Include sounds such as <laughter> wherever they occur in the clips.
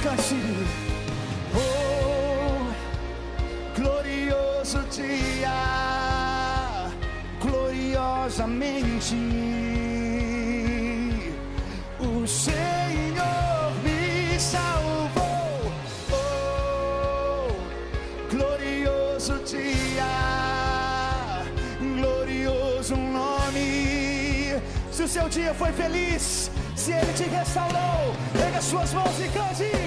busca-te, oh glorioso dia, gloriosamente o Senhor me salvou, oh glorioso dia, glorioso nome. Se o seu dia foi feliz, se ele te restaurou, pega suas mãos e cante.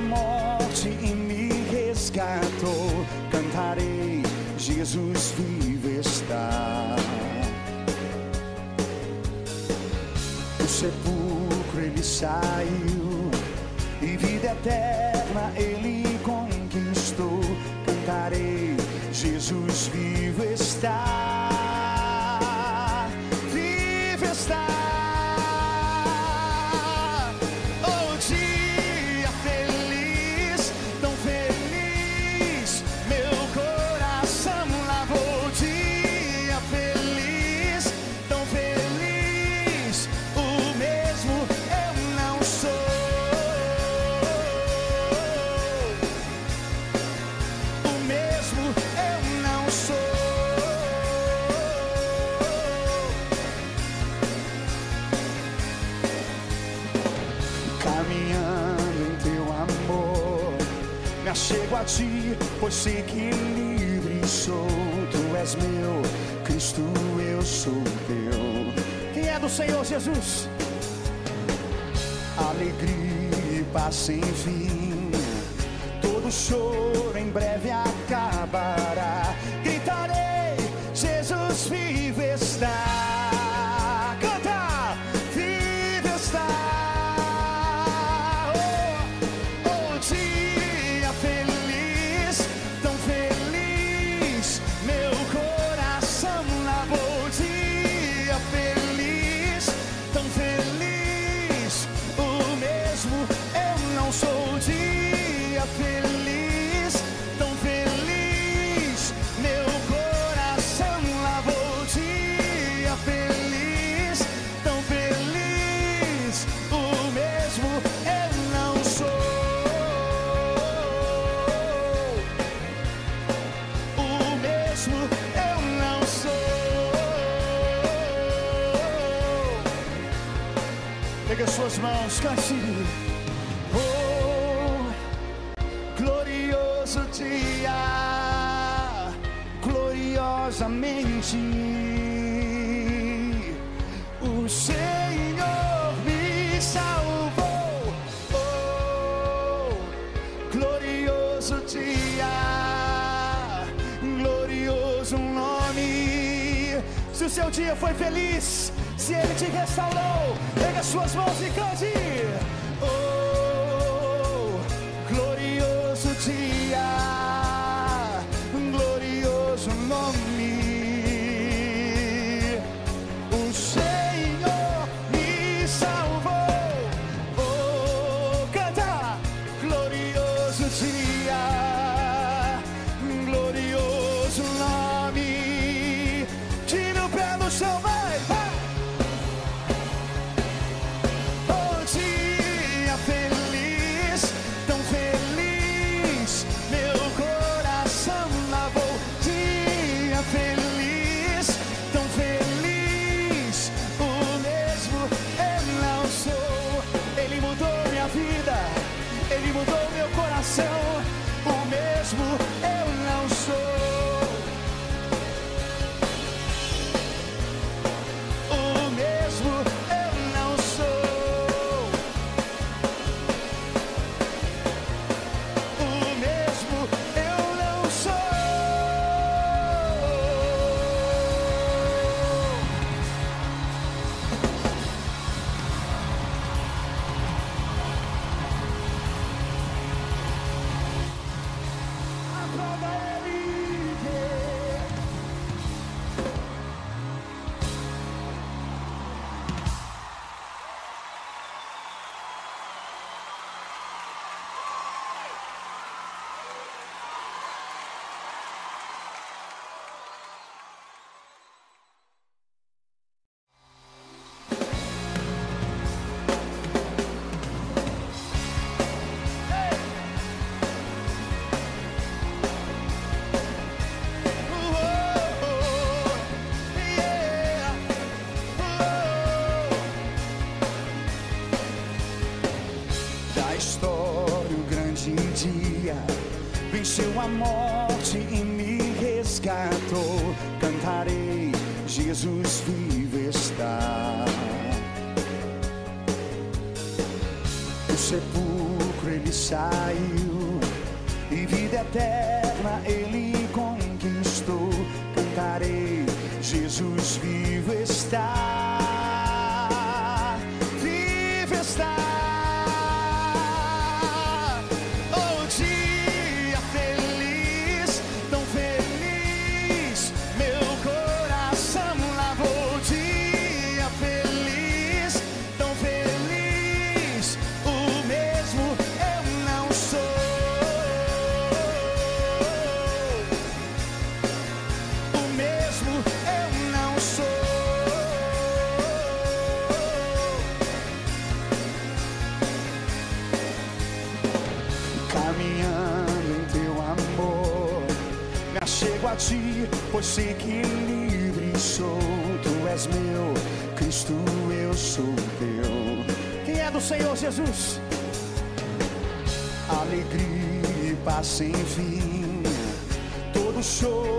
morte e me resgatou, cantarei, Jesus vive está. O sepulcro ele saiu e vida eterna eu sei que livre sou. Tu és meu, Cristo, eu sou teu. Que é do Senhor Jesus. Alegria e paz sem fim. Todo choro em breve busca-te, oh glorioso dia, gloriosamente. O Senhor me salvou, oh glorioso dia, glorioso nome. Se o seu dia foi feliz, se ele te restaurou, pega suas mãos. Venceu a morte e me resgatou. Cantarei, Jesus vivo está. Do sepulcro ele saiu e vida eterna ele conquistou. Cantarei, Jesus vivo está. Jesus? Alegria e paz sem fim. Todo choro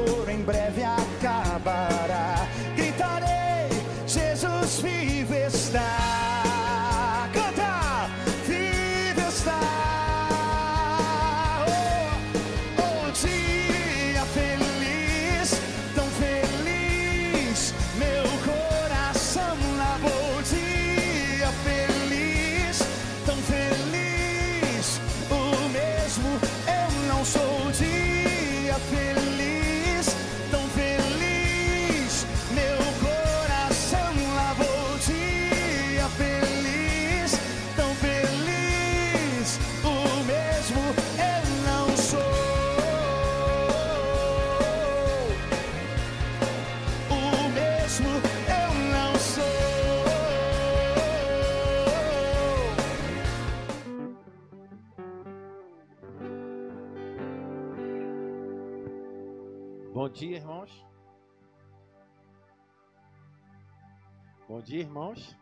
Bom dia, irmãos.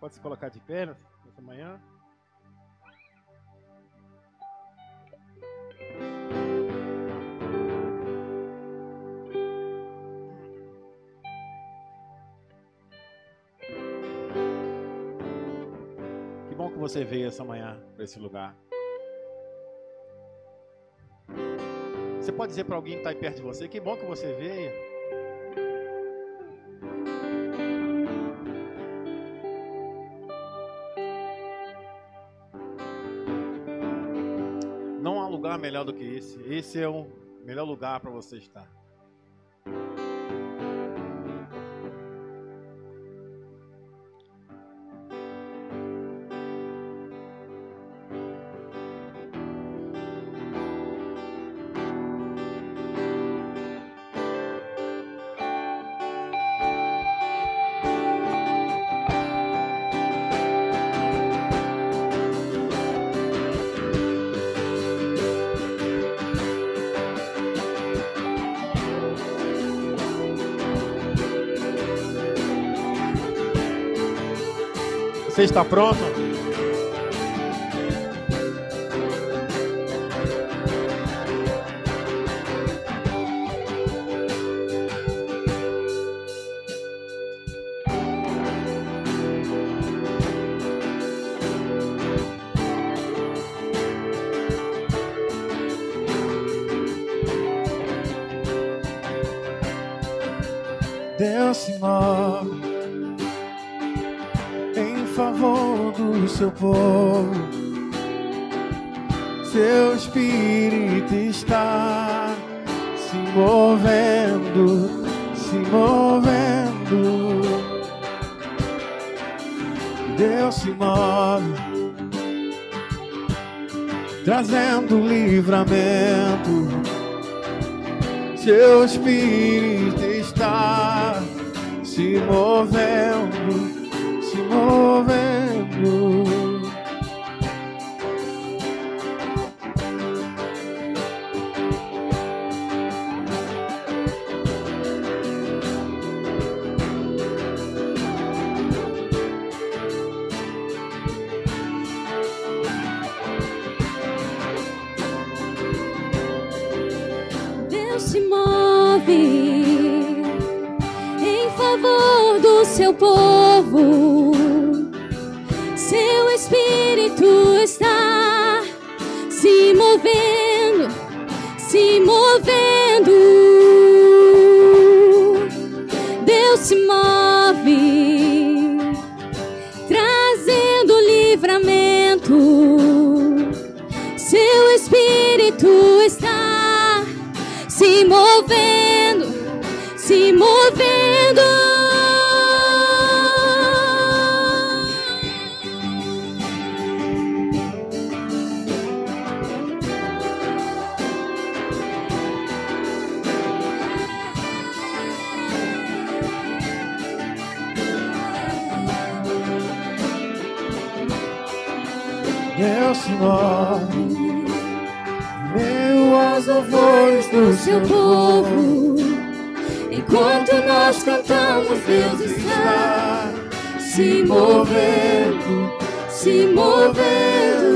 Pode se colocar de pé nessa manhã. Que bom que você veio essa manhã para esse lugar. Você pode dizer para alguém que está perto de você: que bom que você veio. do que esse. Esse é o melhor lugar para você estar. Está pronto? meu Senhor, meu aos louvores do seu povo. Enquanto nós cantamos, Deus está se movendo, se movendo.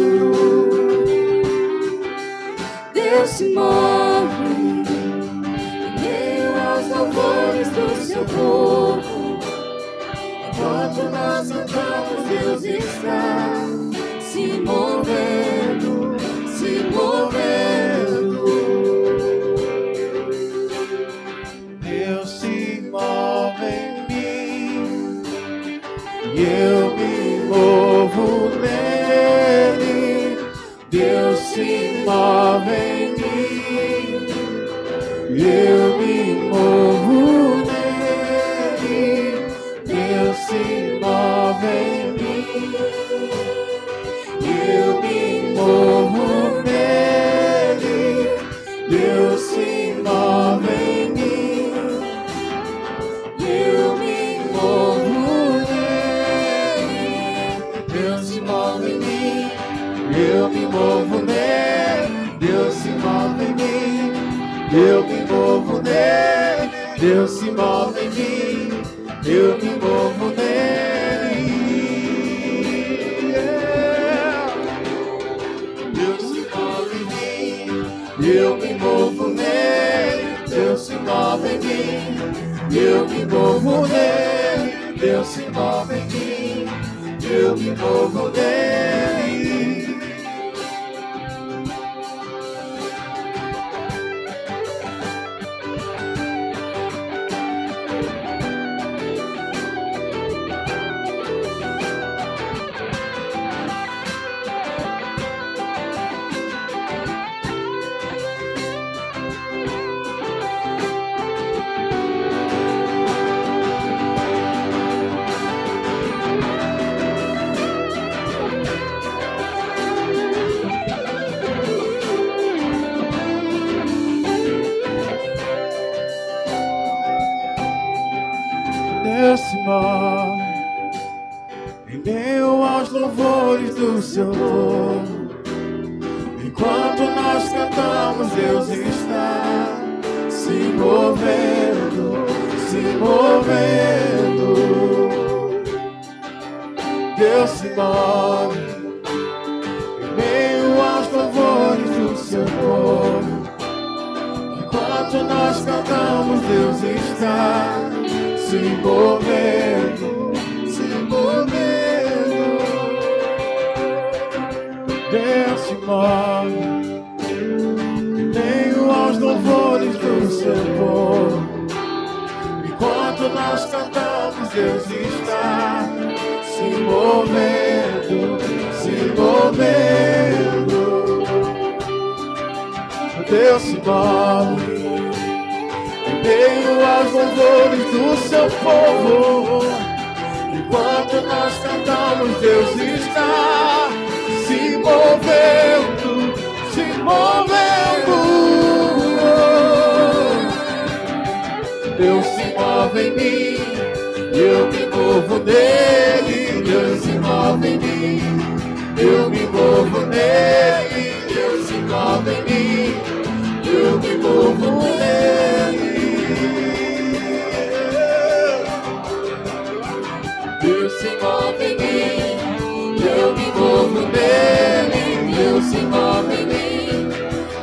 Deus se move, meu aos louvores do seu povo. Enquanto nós cantamos, Deus está loving me, you me more. envolvo nele, Deus se move em mim. Eu me vou nele. adore. Seu povo. Enquanto nós cantamos, Deus está se movendo, se movendo. Deus se move em mim, eu me movo nele. Deus se move em mim, eu me movo nele. Deus se move em mim, eu me movo nele. Move em mim, eu me movo nele. Deus se move em mim,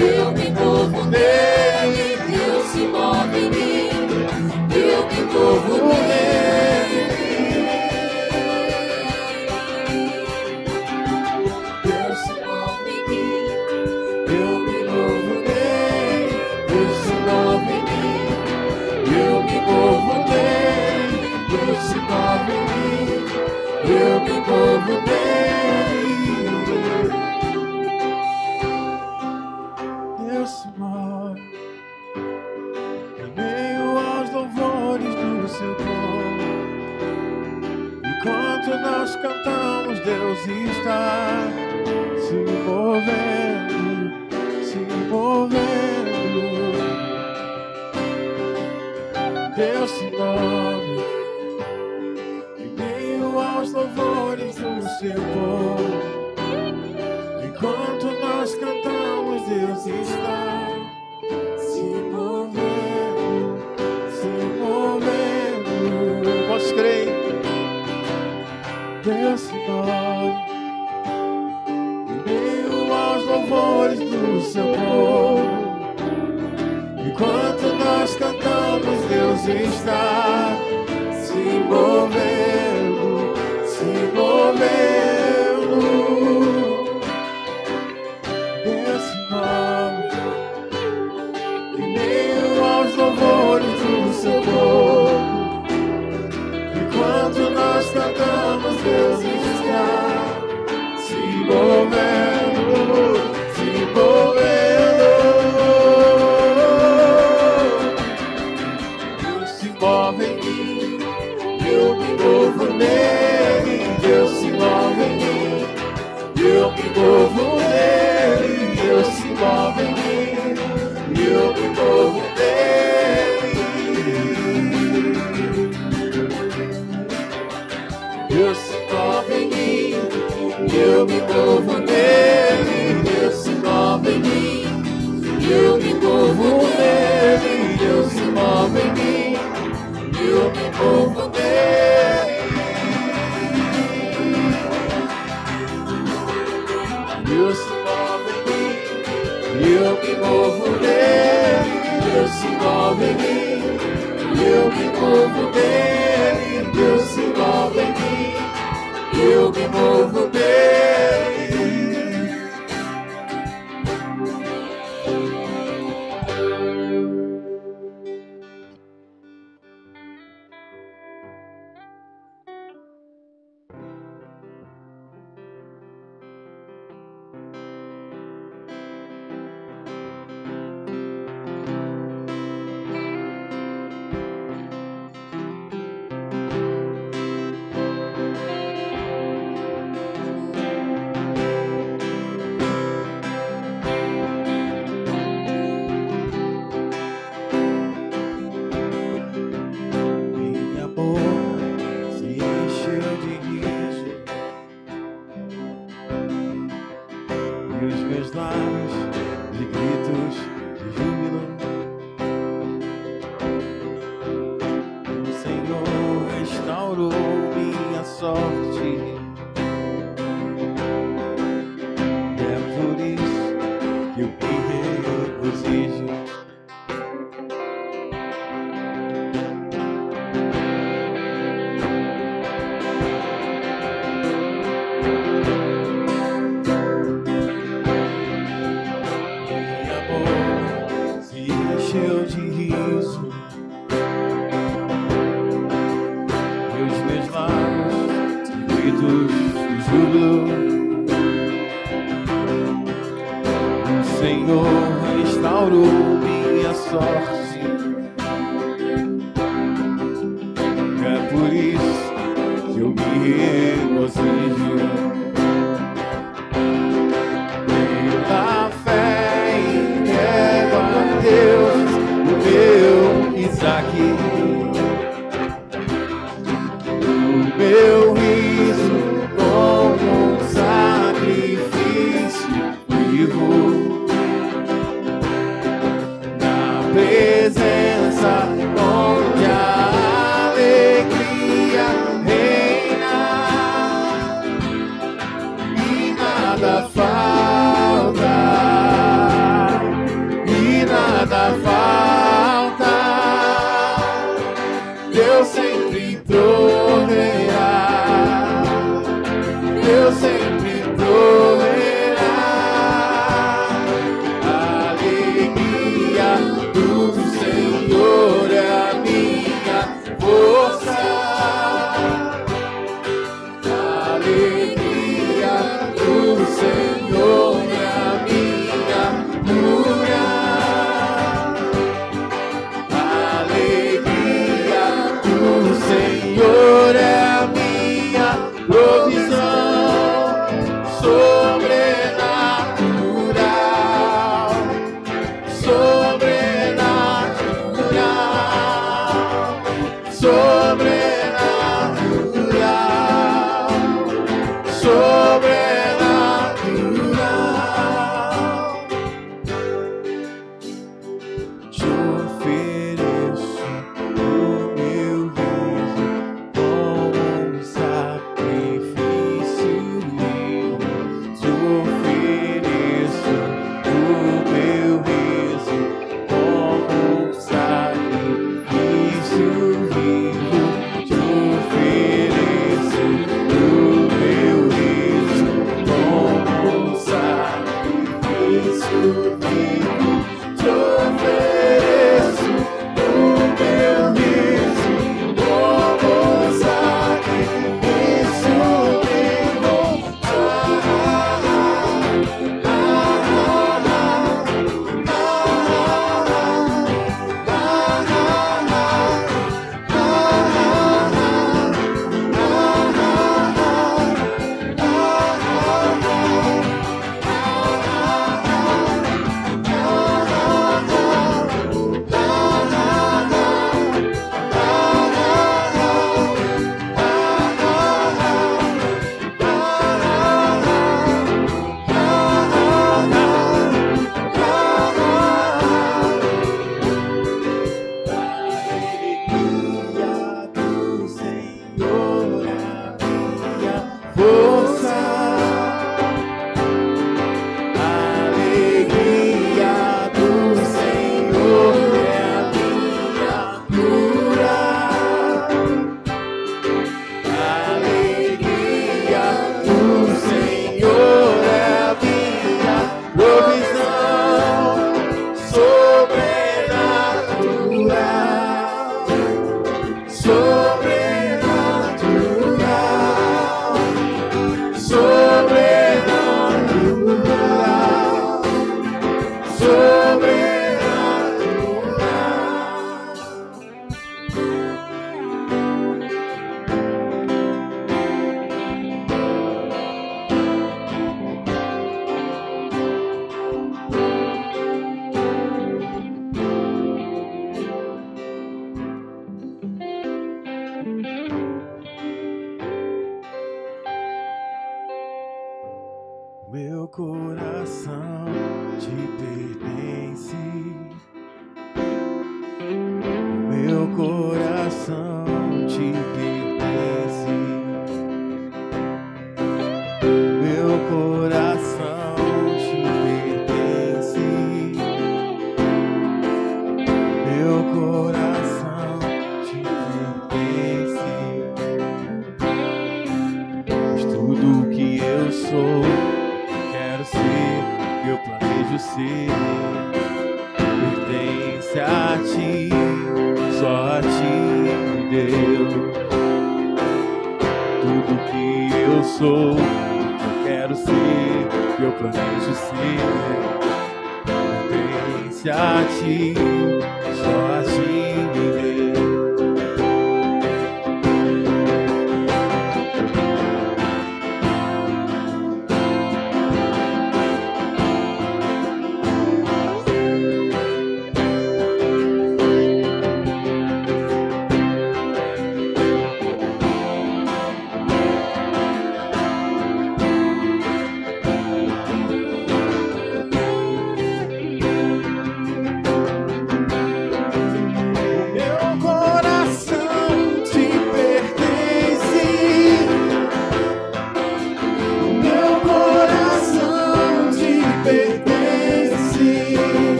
eu me movo nele. Deus se move em mim, eu me movo nele. Eu me movo nele. Deus se move em meio aos louvores do seu povo. Enquanto nós cantamos, Deus está se movendo, se movendo. Deus se move povo. Enquanto nós cantamos, Deus está se movendo, se movendo. Posso crer? Deus se move em meio aos louvores do seu povo. Enquanto nós cantamos, Deus está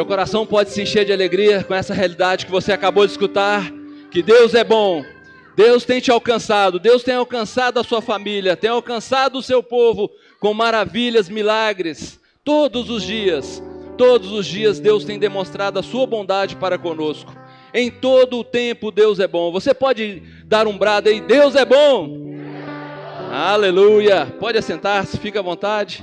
Seu coração pode se encher de alegria com essa realidade que você acabou de escutar, que Deus é bom. Deus tem te alcançado, Deus tem alcançado a sua família, tem alcançado o seu povo com maravilhas, milagres, todos os dias. Todos os dias Deus tem demonstrado a sua bondade para conosco. Em todo o tempo Deus é bom. Você pode dar um brado aí, Deus é bom. Aleluia. Pode assentar-se, fica à vontade.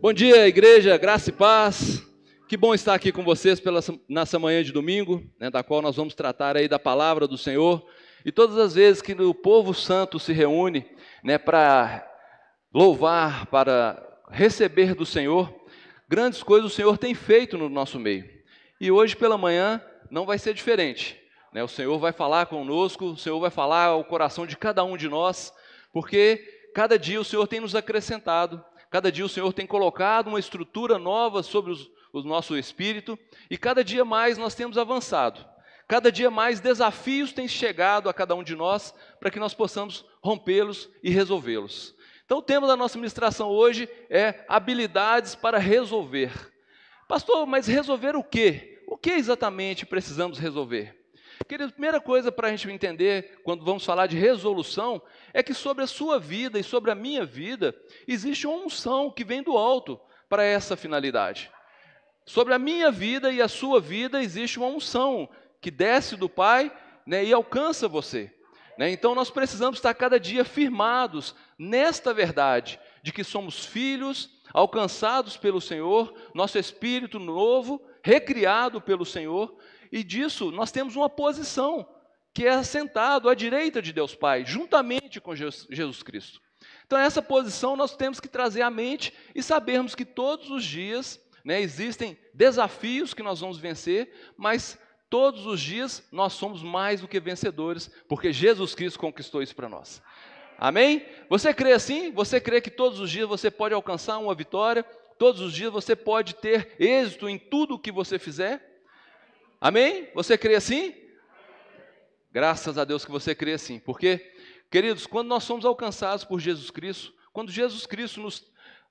Bom dia, igreja, graça e paz. Que bom estar aqui com vocês pela, nessa manhã de domingo, né, da qual nós vamos tratar aí da palavra do Senhor. E todas as vezes que o povo santo se reúne né, para louvar, para receber do Senhor, grandes coisas o Senhor tem feito no nosso meio. E hoje pela manhã não vai ser diferente. Né? O Senhor vai falar conosco, o Senhor vai falar ao coração de cada um de nós, porque cada dia o Senhor tem nos acrescentado, cada dia o Senhor tem colocado uma estrutura nova sobre os, o nosso espírito, e cada dia mais nós temos avançado. Cada dia mais desafios têm chegado a cada um de nós para que nós possamos rompê-los e resolvê-los. Então, o tema da nossa ministração hoje é habilidades para resolver. Pastor, mas resolver o quê? O que exatamente precisamos resolver? Querido, a primeira coisa para a gente entender quando vamos falar de resolução é que sobre a sua vida e sobre a minha vida existe uma unção que vem do alto para essa finalidade. Sobre a minha vida e a sua vida existe uma unção que desce do Pai né, e alcança você. Né? Então nós precisamos estar cada dia firmados nesta verdade de que somos filhos, alcançados pelo Senhor, nosso espírito novo, recriado pelo Senhor, e disso nós temos uma posição que é assentado à direita de Deus Pai, juntamente com Jesus Cristo. Então, essa posição nós temos que trazer à mente e sabermos que todos os dias né, existem desafios que nós vamos vencer, mas todos os dias nós somos mais do que vencedores, porque Jesus Cristo conquistou isso para nós. Amém? Você crê assim? Você crê que todos os dias você pode alcançar uma vitória? Todos os dias você pode ter êxito em tudo o que você fizer? Amém? Você crê assim? Graças a Deus que você crê assim, porque, queridos, quando nós somos alcançados por Jesus Cristo, quando Jesus Cristo nos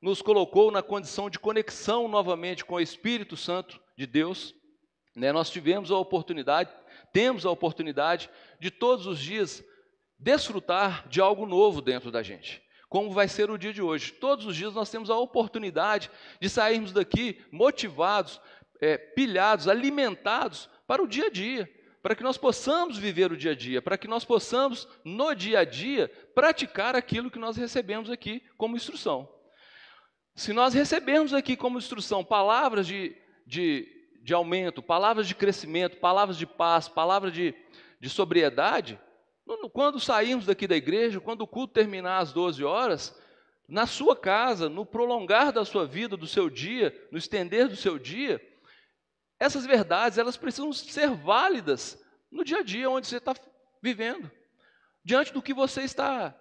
nos colocou na condição de conexão novamente com o Espírito Santo de Deus. Né? Nós tivemos a oportunidade, temos a oportunidade de todos os dias desfrutar de algo novo dentro da gente. Como vai ser o dia de hoje? Todos os dias nós temos a oportunidade de sairmos daqui motivados, é, pilhados, alimentados para o dia a dia, para que nós possamos viver o dia a dia, para que nós possamos, no dia a dia, praticar aquilo que nós recebemos aqui como instrução. Se nós recebermos aqui como instrução palavras de, de, de aumento, palavras de crescimento, palavras de paz, palavras de, de sobriedade, quando sairmos daqui da igreja, quando o culto terminar às 12 horas, na sua casa, no prolongar da sua vida, do seu dia, no estender do seu dia, essas verdades elas precisam ser válidas no dia a dia onde você está vivendo, diante do que você está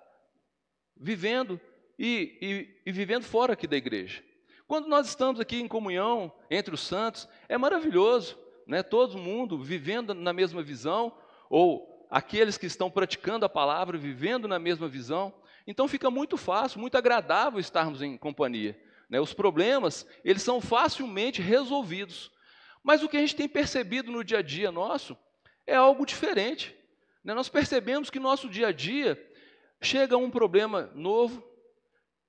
vivendo, e, e, e vivendo fora aqui da igreja. Quando nós estamos aqui em comunhão entre os santos, é maravilhoso, né? todo mundo vivendo na mesma visão, ou aqueles que estão praticando a palavra, vivendo na mesma visão. Então fica muito fácil, muito agradável estarmos em companhia. Né? Os problemas, eles são facilmente resolvidos. Mas o que a gente tem percebido no dia a dia nosso é algo diferente. Né? Nós percebemos que no nosso dia a dia chega um problema novo,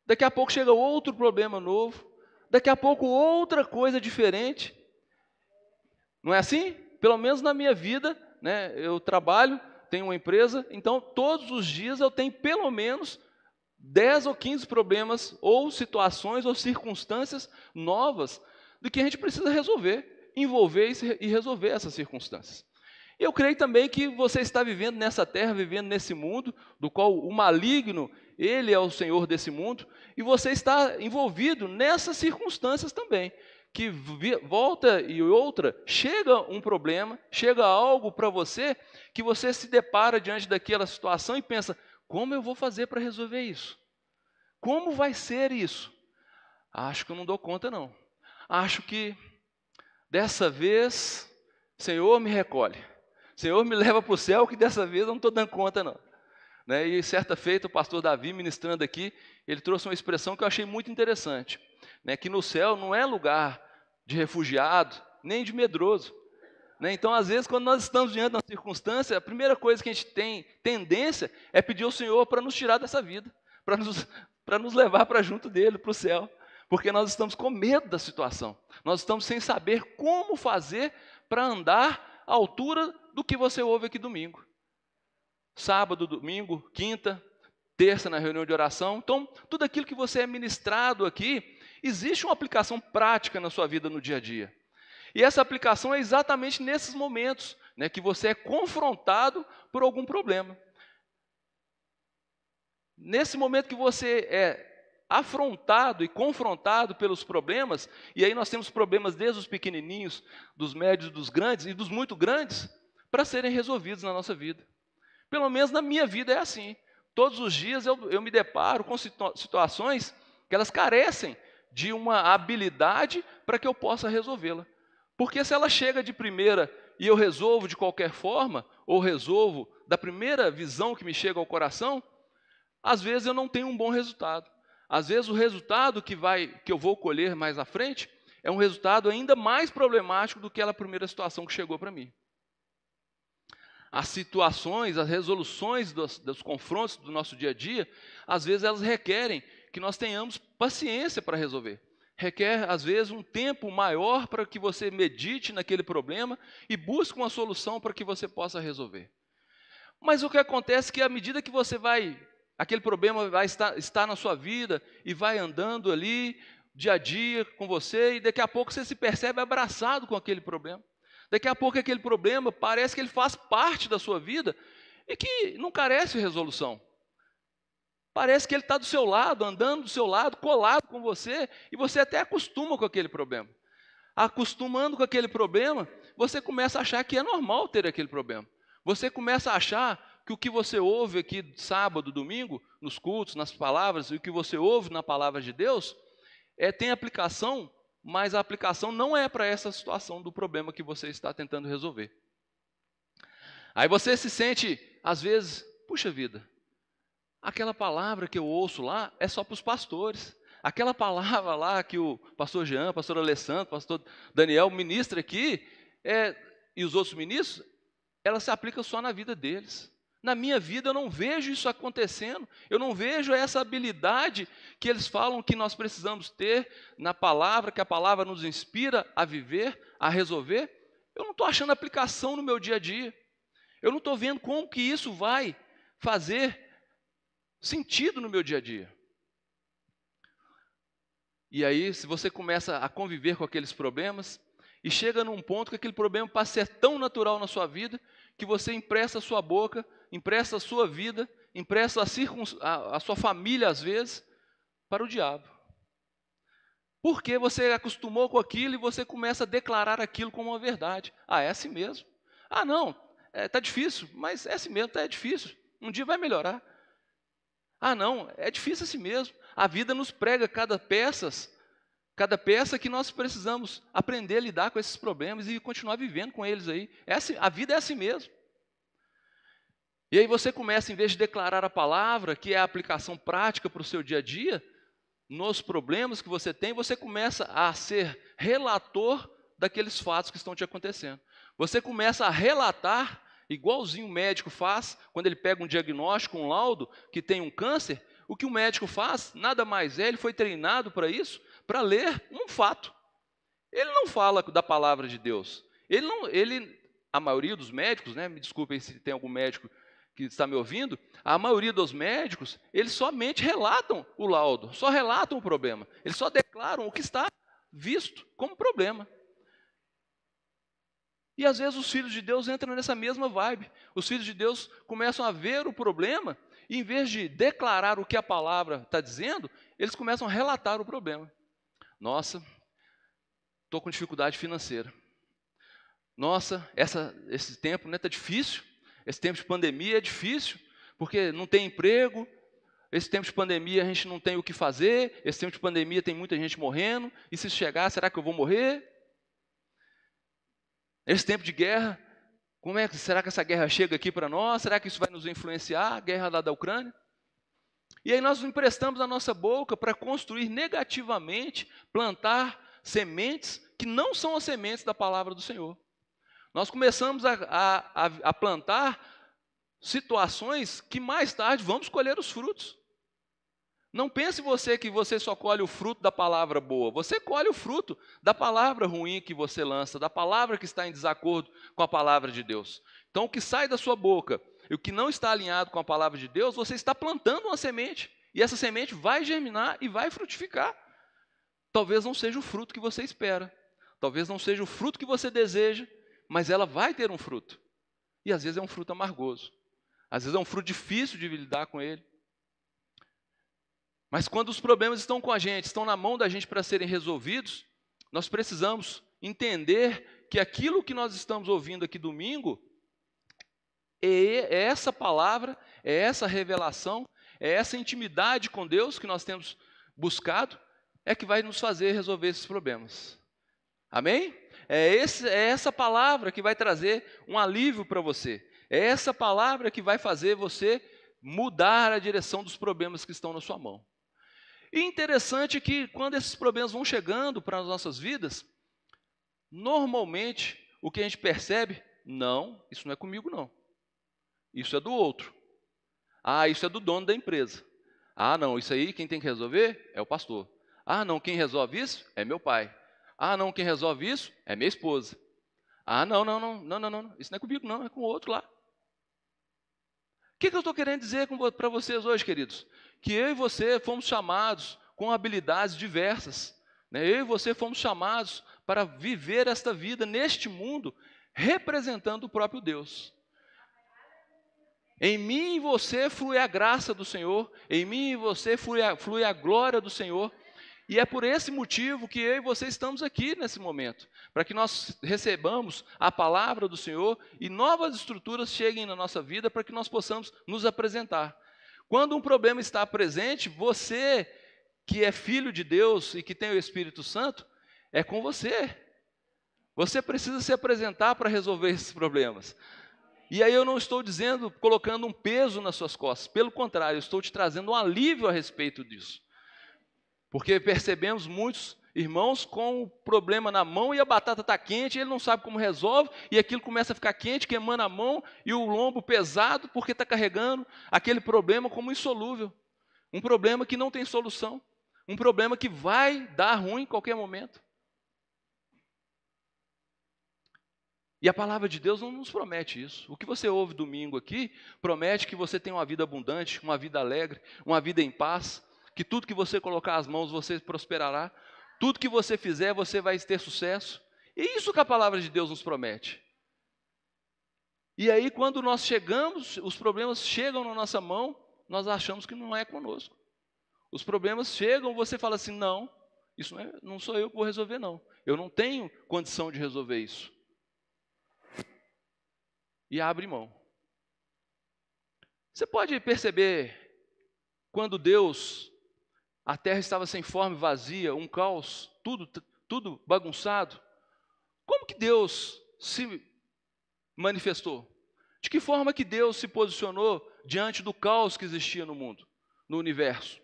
Daqui a pouco chega outro problema novo. Daqui a pouco outra coisa diferente. Não é assim? Pelo menos na minha vida, né? Eu trabalho, tenho uma empresa, então todos os dias eu tenho pelo menos 10 ou 15 problemas, ou situações, ou circunstâncias novas, do que a gente precisa resolver, envolver e resolver essas circunstâncias. Eu creio também que você está vivendo nessa terra, vivendo nesse mundo, do qual o maligno, ele é o Senhor desse mundo, e você está envolvido nessas circunstâncias também. Que volta e outra, chega um problema, chega algo para você, que você se depara diante daquela situação e pensa: como eu vou fazer para resolver isso? Como vai ser isso? Acho que eu não dou conta, não. Acho que dessa vez, Senhor, me recolhe. Senhor, me <laughs> leva para o céu, que dessa vez eu não estou dando conta, não. Né? E certa feita, o pastor Davi, ministrando aqui, ele trouxe uma expressão que eu achei muito interessante. né, que no céu não é lugar de refugiado, nem de medroso. Né? Então, às vezes, quando nós estamos diante de uma circunstância, a primeira coisa que a gente tem tendência é pedir ao Senhor para nos tirar dessa vida, para nos, <laughs> nos levar para junto dele, para o céu. Porque nós estamos com medo da situação. Nós estamos sem saber como fazer para andar à altura do que você ouve aqui domingo. Sábado, domingo, quinta, terça na reunião de oração. Então, tudo aquilo que você é ministrado aqui, existe uma aplicação prática na sua vida no dia a dia. E essa aplicação é exatamente nesses momentos né, que você é confrontado por algum problema. Nesse momento que você é afrontado e confrontado pelos problemas, e aí nós temos problemas desde os pequenininhos, dos médios, dos grandes e dos muito grandes, para serem resolvidos na nossa vida. Pelo menos na minha vida é assim. Todos os dias eu, eu me deparo com situações que elas carecem de uma habilidade para que eu possa resolvê-la. Porque se ela chega de primeira e eu resolvo de qualquer forma, ou resolvo da primeira visão que me chega ao coração, às vezes eu não tenho um bom resultado. Às vezes o resultado que vai que eu vou colher mais à frente é um resultado ainda mais problemático do que aquela primeira situação que chegou para mim. As situações, as resoluções dos, dos confrontos do nosso dia a dia, às vezes elas requerem que nós tenhamos paciência para resolver. Requer, às vezes, um tempo maior para que você medite naquele problema e busque uma solução para que você possa resolver. Mas o que acontece é que, à medida que você vai aquele problema vai estar, estar na sua vida e vai andando ali dia a dia com você, e daqui a pouco você se percebe abraçado com aquele problema. Daqui a pouco aquele problema parece que ele faz parte da sua vida e que não carece de resolução. Parece que ele está do seu lado, andando do seu lado, colado com você, e você até acostuma com aquele problema. Acostumando com aquele problema, você começa a achar que é normal ter aquele problema. Você começa a achar que o que você ouve aqui sábado, domingo, nos cultos, nas palavras, e o que você ouve na palavra de Deus, é, tem aplicação, mas a aplicação não é para essa situação do problema que você está tentando resolver. Aí você se sente, às vezes, puxa vida, aquela palavra que eu ouço lá é só para os pastores. Aquela palavra lá que o pastor Jean, pastor Alessandro, pastor Daniel ministra aqui, é, e os outros ministros, ela se aplica só na vida deles. Na minha vida eu não vejo isso acontecendo, eu não vejo essa habilidade que eles falam que nós precisamos ter na palavra, que a palavra nos inspira a viver, a resolver. Eu não estou achando aplicação no meu dia a dia. Eu não estou vendo como que isso vai fazer sentido no meu dia a dia. E aí, se você começa a conviver com aqueles problemas, e chega num ponto que aquele problema passa a ser tão natural na sua vida, que você empresta a sua boca empresta a sua vida, empresta a, a, a sua família, às vezes, para o diabo. Porque você acostumou com aquilo e você começa a declarar aquilo como uma verdade. Ah, é assim mesmo. Ah, não, está é, tá difícil, mas é assim mesmo, tá, é difícil. Um dia vai melhorar. Ah, não, é difícil assim mesmo. A vida nos prega cada peças, cada peça que nós precisamos aprender a lidar com esses problemas e continuar vivendo com eles aí. É assim, a vida é assim mesmo. E aí você começa, em vez de declarar a palavra, que é a aplicação prática para o seu dia a dia, nos problemas que você tem, você começa a ser relator daqueles fatos que estão te acontecendo. Você começa a relatar, igualzinho o médico faz, quando ele pega um diagnóstico, um laudo, que tem um câncer, o que o médico faz, nada mais é, ele foi treinado para isso, para ler um fato. Ele não fala da palavra de Deus. Ele não, ele, a maioria dos médicos, né, me desculpem se tem algum médico que está me ouvindo, a maioria dos médicos, eles somente relatam o laudo, só relatam o problema. Eles só declaram o que está visto como problema. E às vezes os filhos de Deus entram nessa mesma vibe. Os filhos de Deus começam a ver o problema e, em vez de declarar o que a palavra está dizendo, eles começam a relatar o problema. Nossa, estou com dificuldade financeira. Nossa, essa, esse tempo está né, tá difícil. Esse tempo de pandemia é difícil, porque não tem emprego. Esse tempo de pandemia a gente não tem o que fazer. Esse tempo de pandemia tem muita gente morrendo. E se chegar, será que eu vou morrer? Esse tempo de guerra, como é que será que essa guerra chega aqui para nós? Será que isso vai nos influenciar? A guerra lá da Ucrânia? E aí nós emprestamos a nossa boca para construir negativamente, plantar sementes que não são as sementes da palavra do Senhor. Nós começamos a, a, a plantar situações que mais tarde vamos colher os frutos. Não pense você que você só colhe o fruto da palavra boa. Você colhe o fruto da palavra ruim que você lança, da palavra que está em desacordo com a palavra de Deus. Então, o que sai da sua boca e o que não está alinhado com a palavra de Deus, você está plantando uma semente. E essa semente vai germinar e vai frutificar. Talvez não seja o fruto que você espera. Talvez não seja o fruto que você deseja, mas ela vai ter um fruto. E às vezes é um fruto amargoso. Às vezes é um fruto difícil de lidar com ele. Mas quando os problemas estão com a gente, estão na mão da gente para serem resolvidos, nós precisamos entender que aquilo que nós estamos ouvindo aqui domingo é essa palavra, é essa revelação, é essa intimidade com Deus que nós temos buscado, é que vai nos fazer resolver esses problemas. Amém? É, esse, é essa palavra que vai trazer um alívio para você. É essa palavra que vai fazer você mudar a direção dos problemas que estão na sua mão. E interessante que quando esses problemas vão chegando para as nossas vidas, normalmente o que a gente percebe, não, isso não é comigo não. Isso é do outro. Ah, isso é do dono da empresa. Ah, não, isso aí quem tem que resolver é o pastor. Ah, não, quem resolve isso é meu pai. Ah, não, quem resolve isso é minha esposa. Ah, não, não, não, não, não, não, isso não é comigo não, é com o outro lá. O que, que eu estou querendo dizer para vocês hoje, queridos? que eu e você fomos chamados com habilidades diversas. Né? Eu e você fomos chamados para viver esta vida neste mundo representando o próprio Deus. Em mim e você flui a graça do Senhor, em mim e você flui a, flui a glória do Senhor. E é por esse motivo que eu e você estamos aqui nesse momento, para que nós recebamos a palavra do Senhor e novas estruturas cheguem na nossa vida para que nós possamos nos apresentar. Quando um problema está presente, você, que é filho de Deus e que tem o Espírito Santo, é com você. Você precisa se apresentar para resolver esses problemas. E aí eu não estou dizendo, colocando um peso nas suas costas, pelo contrário, eu estou te trazendo um alívio a respeito disso. Porque percebemos muitos irmãos com o problema na mão e a batata está quente, ele não sabe como resolve, e aquilo começa a ficar quente, queimando a mão e o lombo pesado, porque está carregando aquele problema como insolúvel. Um problema que não tem solução. Um problema que vai dar ruim em qualquer momento. E a palavra de Deus não nos promete isso. O que você ouve domingo aqui promete que você tem uma vida abundante, uma vida alegre, uma vida em paz, que tudo que você colocar as mãos você prosperará. Tudo que você fizer, você vai ter sucesso. É isso que a palavra de Deus nos promete. E aí, quando nós chegamos, os problemas chegam na nossa mão, nós achamos que não é conosco. Os problemas chegam, você fala assim: não, isso não, é, não sou eu que vou resolver, não. Eu não tenho condição de resolver isso. E abre mão. Você pode perceber quando Deus a terra estava sem forma, vazia, um caos, tudo, tudo bagunçado. Como que Deus se manifestou? De que forma que Deus se posicionou diante do caos que existia no mundo, no universo?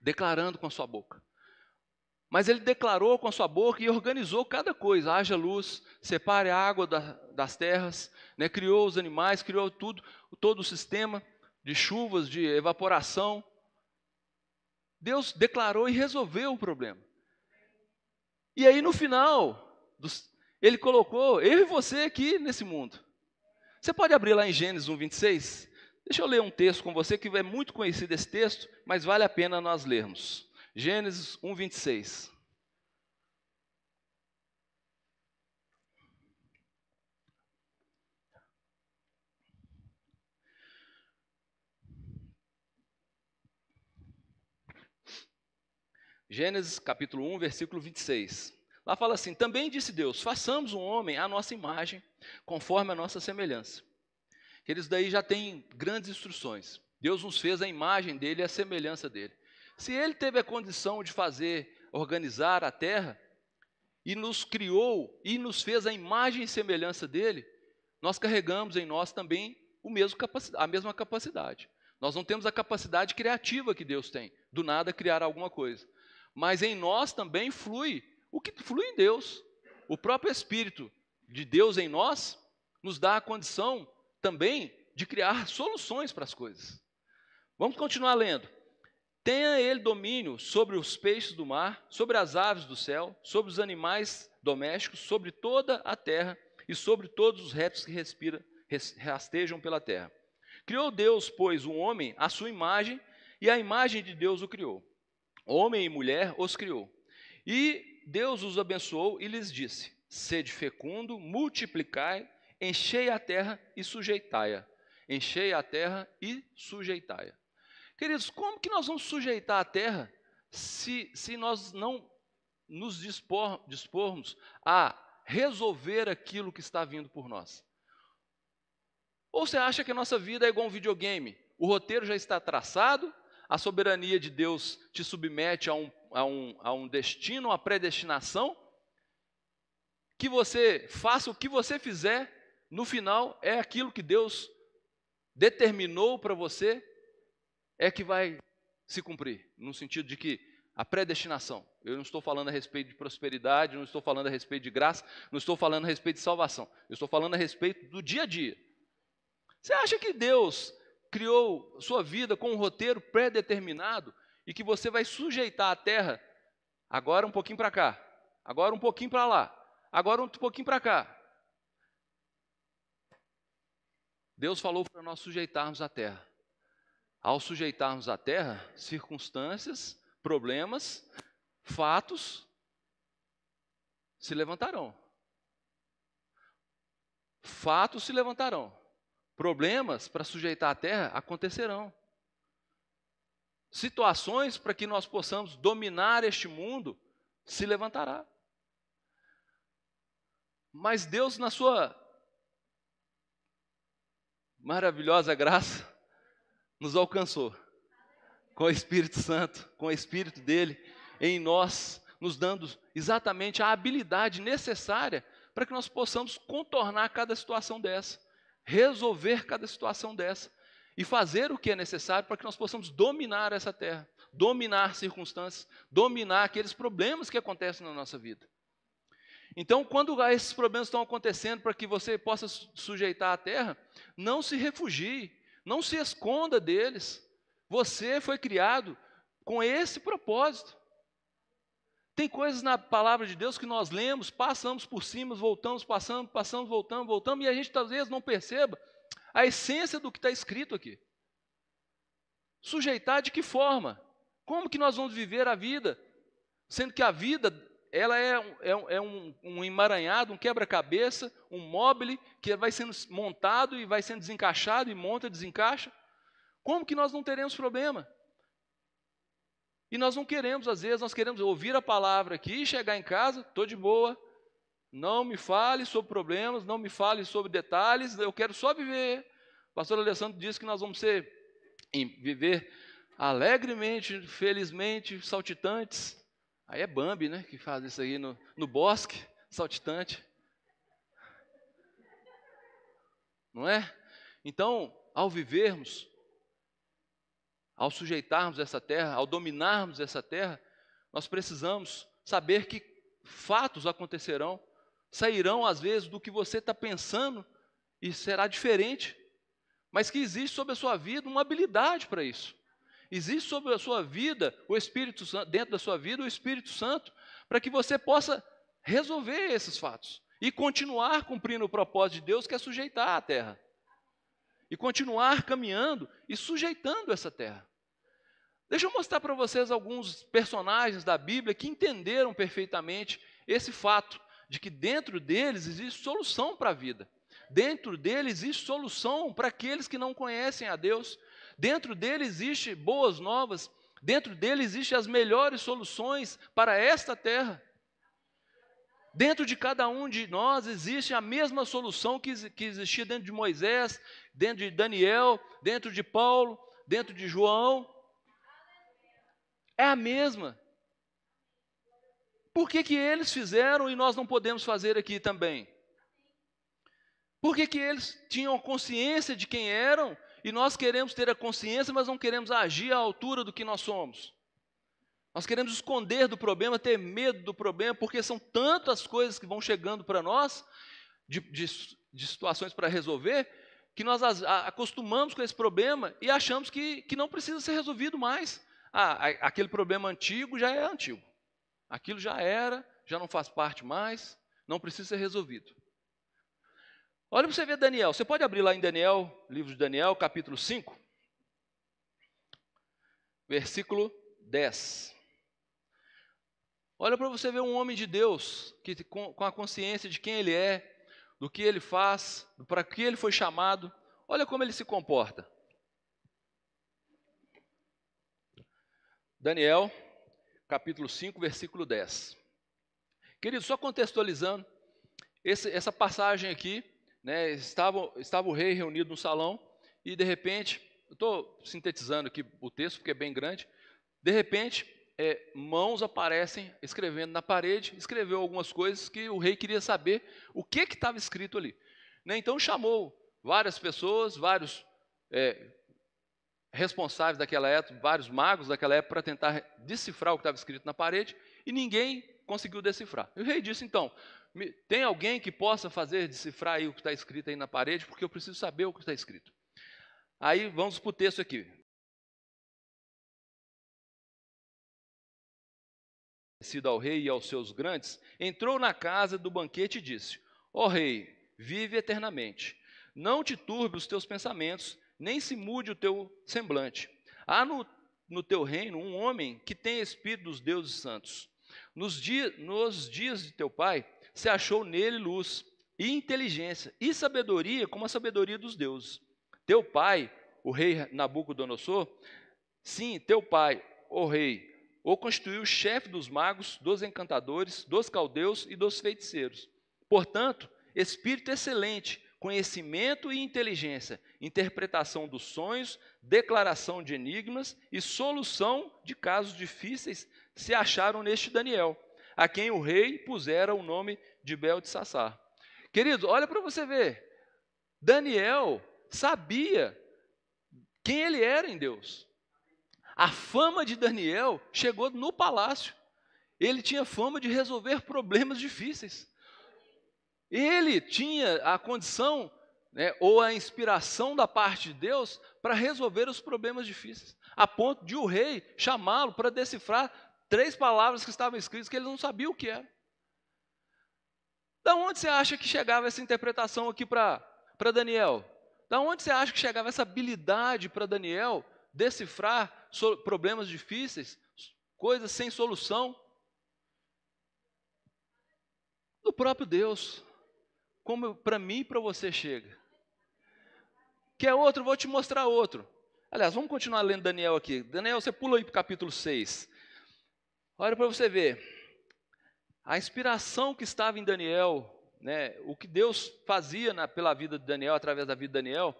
Declarando com a sua boca. Mas ele declarou com a sua boca e organizou cada coisa. Haja luz, separe a água da, das terras, né? criou os animais, criou tudo, todo o sistema de chuvas, de evaporação. Deus declarou e resolveu o problema. E aí no final, ele colocou eu e você aqui nesse mundo. Você pode abrir lá em Gênesis 1, 26? Deixa eu ler um texto com você que é muito conhecido esse texto, mas vale a pena nós lermos. Gênesis 1, 26. Gênesis capítulo 1, versículo 26. Lá fala assim: Também disse Deus: façamos um homem à nossa imagem, conforme a nossa semelhança. Eles daí já têm grandes instruções. Deus nos fez a imagem dele e a semelhança dele. Se ele teve a condição de fazer, organizar a terra, e nos criou e nos fez a imagem e semelhança dele, nós carregamos em nós também o mesmo a mesma capacidade. Nós não temos a capacidade criativa que Deus tem, do nada criar alguma coisa. Mas em nós também flui o que flui em Deus. O próprio Espírito de Deus em nós nos dá a condição também de criar soluções para as coisas. Vamos continuar lendo. Tenha ele domínio sobre os peixes do mar, sobre as aves do céu, sobre os animais domésticos, sobre toda a terra e sobre todos os répteis que respira, rastejam pela terra. Criou Deus, pois, o homem à sua imagem, e a imagem de Deus o criou. Homem e mulher os criou. E Deus os abençoou e lhes disse: Sede fecundo, multiplicai, enchei a terra e sujeitai-a. Enchei a terra e sujeitai-a. Queridos, como que nós vamos sujeitar a terra se, se nós não nos dispor, dispormos a resolver aquilo que está vindo por nós? Ou você acha que a nossa vida é igual um videogame? O roteiro já está traçado, a soberania de Deus te submete a um, a um, a um destino, a predestinação, que você faça o que você fizer, no final é aquilo que Deus determinou para você, é que vai se cumprir, no sentido de que a predestinação. Eu não estou falando a respeito de prosperidade, não estou falando a respeito de graça, não estou falando a respeito de salvação. Eu estou falando a respeito do dia a dia. Você acha que Deus criou sua vida com um roteiro pré-determinado e que você vai sujeitar a terra agora um pouquinho para cá, agora um pouquinho para lá, agora um pouquinho para cá? Deus falou para nós sujeitarmos a terra. Ao sujeitarmos a terra, circunstâncias, problemas, fatos se levantarão. Fatos se levantarão. Problemas para sujeitar a terra acontecerão. Situações para que nós possamos dominar este mundo se levantará. Mas Deus, na sua maravilhosa graça, nos alcançou com o Espírito Santo, com o Espírito dele em nós, nos dando exatamente a habilidade necessária para que nós possamos contornar cada situação dessa, resolver cada situação dessa e fazer o que é necessário para que nós possamos dominar essa terra, dominar circunstâncias, dominar aqueles problemas que acontecem na nossa vida. Então, quando esses problemas estão acontecendo para que você possa sujeitar a terra, não se refugie, não se esconda deles. Você foi criado com esse propósito. Tem coisas na palavra de Deus que nós lemos, passamos por cima, voltamos, passamos, passamos, voltamos, voltamos, e a gente talvez não perceba a essência do que está escrito aqui. Sujeitar de que forma? Como que nós vamos viver a vida? Sendo que a vida, ela é, é, é um, um emaranhado, um quebra-cabeça, um móvel que vai sendo montado e vai sendo desencaixado, e monta, desencaixa. Como que nós não teremos problema? E nós não queremos, às vezes, nós queremos ouvir a palavra aqui, chegar em casa, estou de boa, não me fale sobre problemas, não me fale sobre detalhes, eu quero só viver. O pastor Alessandro disse que nós vamos ser, viver alegremente, felizmente, saltitantes. Aí é Bambi, né, que faz isso aí no, no bosque, saltitante. Não é? Então, ao vivermos ao sujeitarmos essa terra, ao dominarmos essa terra, nós precisamos saber que fatos acontecerão, sairão às vezes do que você está pensando e será diferente, mas que existe sobre a sua vida uma habilidade para isso. Existe sobre a sua vida o Espírito Santo, dentro da sua vida o Espírito Santo, para que você possa resolver esses fatos e continuar cumprindo o propósito de Deus que é sujeitar a terra e continuar caminhando e sujeitando essa terra. Deixa eu mostrar para vocês alguns personagens da Bíblia que entenderam perfeitamente esse fato de que dentro deles existe solução para a vida. Dentro deles existe solução para aqueles que não conhecem a Deus. Dentro dele existe boas novas. Dentro dele existem as melhores soluções para esta terra. Dentro de cada um de nós existe a mesma solução que, que existia dentro de Moisés, dentro de Daniel, dentro de Paulo, dentro de João. É a mesma. Por que, que eles fizeram e nós não podemos fazer aqui também? Por que, que eles tinham consciência de quem eram e nós queremos ter a consciência, mas não queremos agir à altura do que nós somos. Nós queremos esconder do problema, ter medo do problema, porque são tantas coisas que vão chegando para nós, de, de, de situações para resolver, que nós acostumamos com esse problema e achamos que, que não precisa ser resolvido mais. Ah, aquele problema antigo já é antigo. Aquilo já era, já não faz parte mais, não precisa ser resolvido. Olha para você ver Daniel. Você pode abrir lá em Daniel, livro de Daniel, capítulo 5, versículo 10. Olha para você ver um homem de Deus que com, com a consciência de quem ele é, do que ele faz, para que ele foi chamado. Olha como ele se comporta. Daniel, capítulo 5, versículo 10. Querido, só contextualizando, esse- essa passagem aqui, né, estava, estava o rei reunido no salão e de repente, eu estou sintetizando aqui o texto porque é bem grande, de repente, é, mãos aparecem escrevendo na parede, escreveu algumas coisas que o rei queria saber o que estava escrito ali. Né, Então chamou várias pessoas, vários é, responsáveis daquela época, vários magos daquela época para tentar decifrar o que estava escrito na parede e ninguém conseguiu decifrar. E o rei disse então: "Me- tem alguém que possa fazer decifrar o que está escrito aí na parede, porque eu preciso saber o que está escrito. Aí vamos para o texto aqui. Sido ao rei e aos seus grandes, entrou na casa do banquete e disse: Ó rei, vive eternamente. Não te turbe os teus pensamentos, nem se mude o teu semblante. Há no, no teu reino um homem que tem espírito dos deuses santos. Nos, dia, nos dias de teu pai, se achou nele luz, e inteligência, e sabedoria, como a sabedoria dos deuses. Teu pai, o rei Nabucodonosor, sim, teu pai, o rei, o constituiu chefe dos magos, dos encantadores, dos caldeus e dos feiticeiros. Portanto, espírito excelente, conhecimento e inteligência, interpretação dos sonhos, declaração de enigmas e solução de casos difíceis se acharam neste Daniel, a quem o rei pusera o nome de Belteshazzar. Querido, olha para você ver. Daniel sabia quem ele era em Deus. A fama de Daniel chegou no palácio. Ele tinha fama de resolver problemas difíceis. Ele tinha a condição, né, ou a inspiração da parte de Deus para resolver os problemas difíceis, a ponto de o rei chamá-lo para decifrar três palavras que estavam escritas que ele não sabia o que era. Da onde você acha que chegava essa interpretação aqui para Daniel? Da onde você acha que chegava essa habilidade para Daniel decifrar problemas difíceis, coisas sem solução? Do próprio Deus. Como para mim e para você chega. Quer outro? Vou te mostrar outro. Aliás, vamos continuar lendo Daniel aqui. Daniel, você pula aí para o capítulo 6. Olha para você ver. A inspiração que estava em Daniel, né, o que Deus fazia na- pela vida de Daniel, através da vida de Daniel,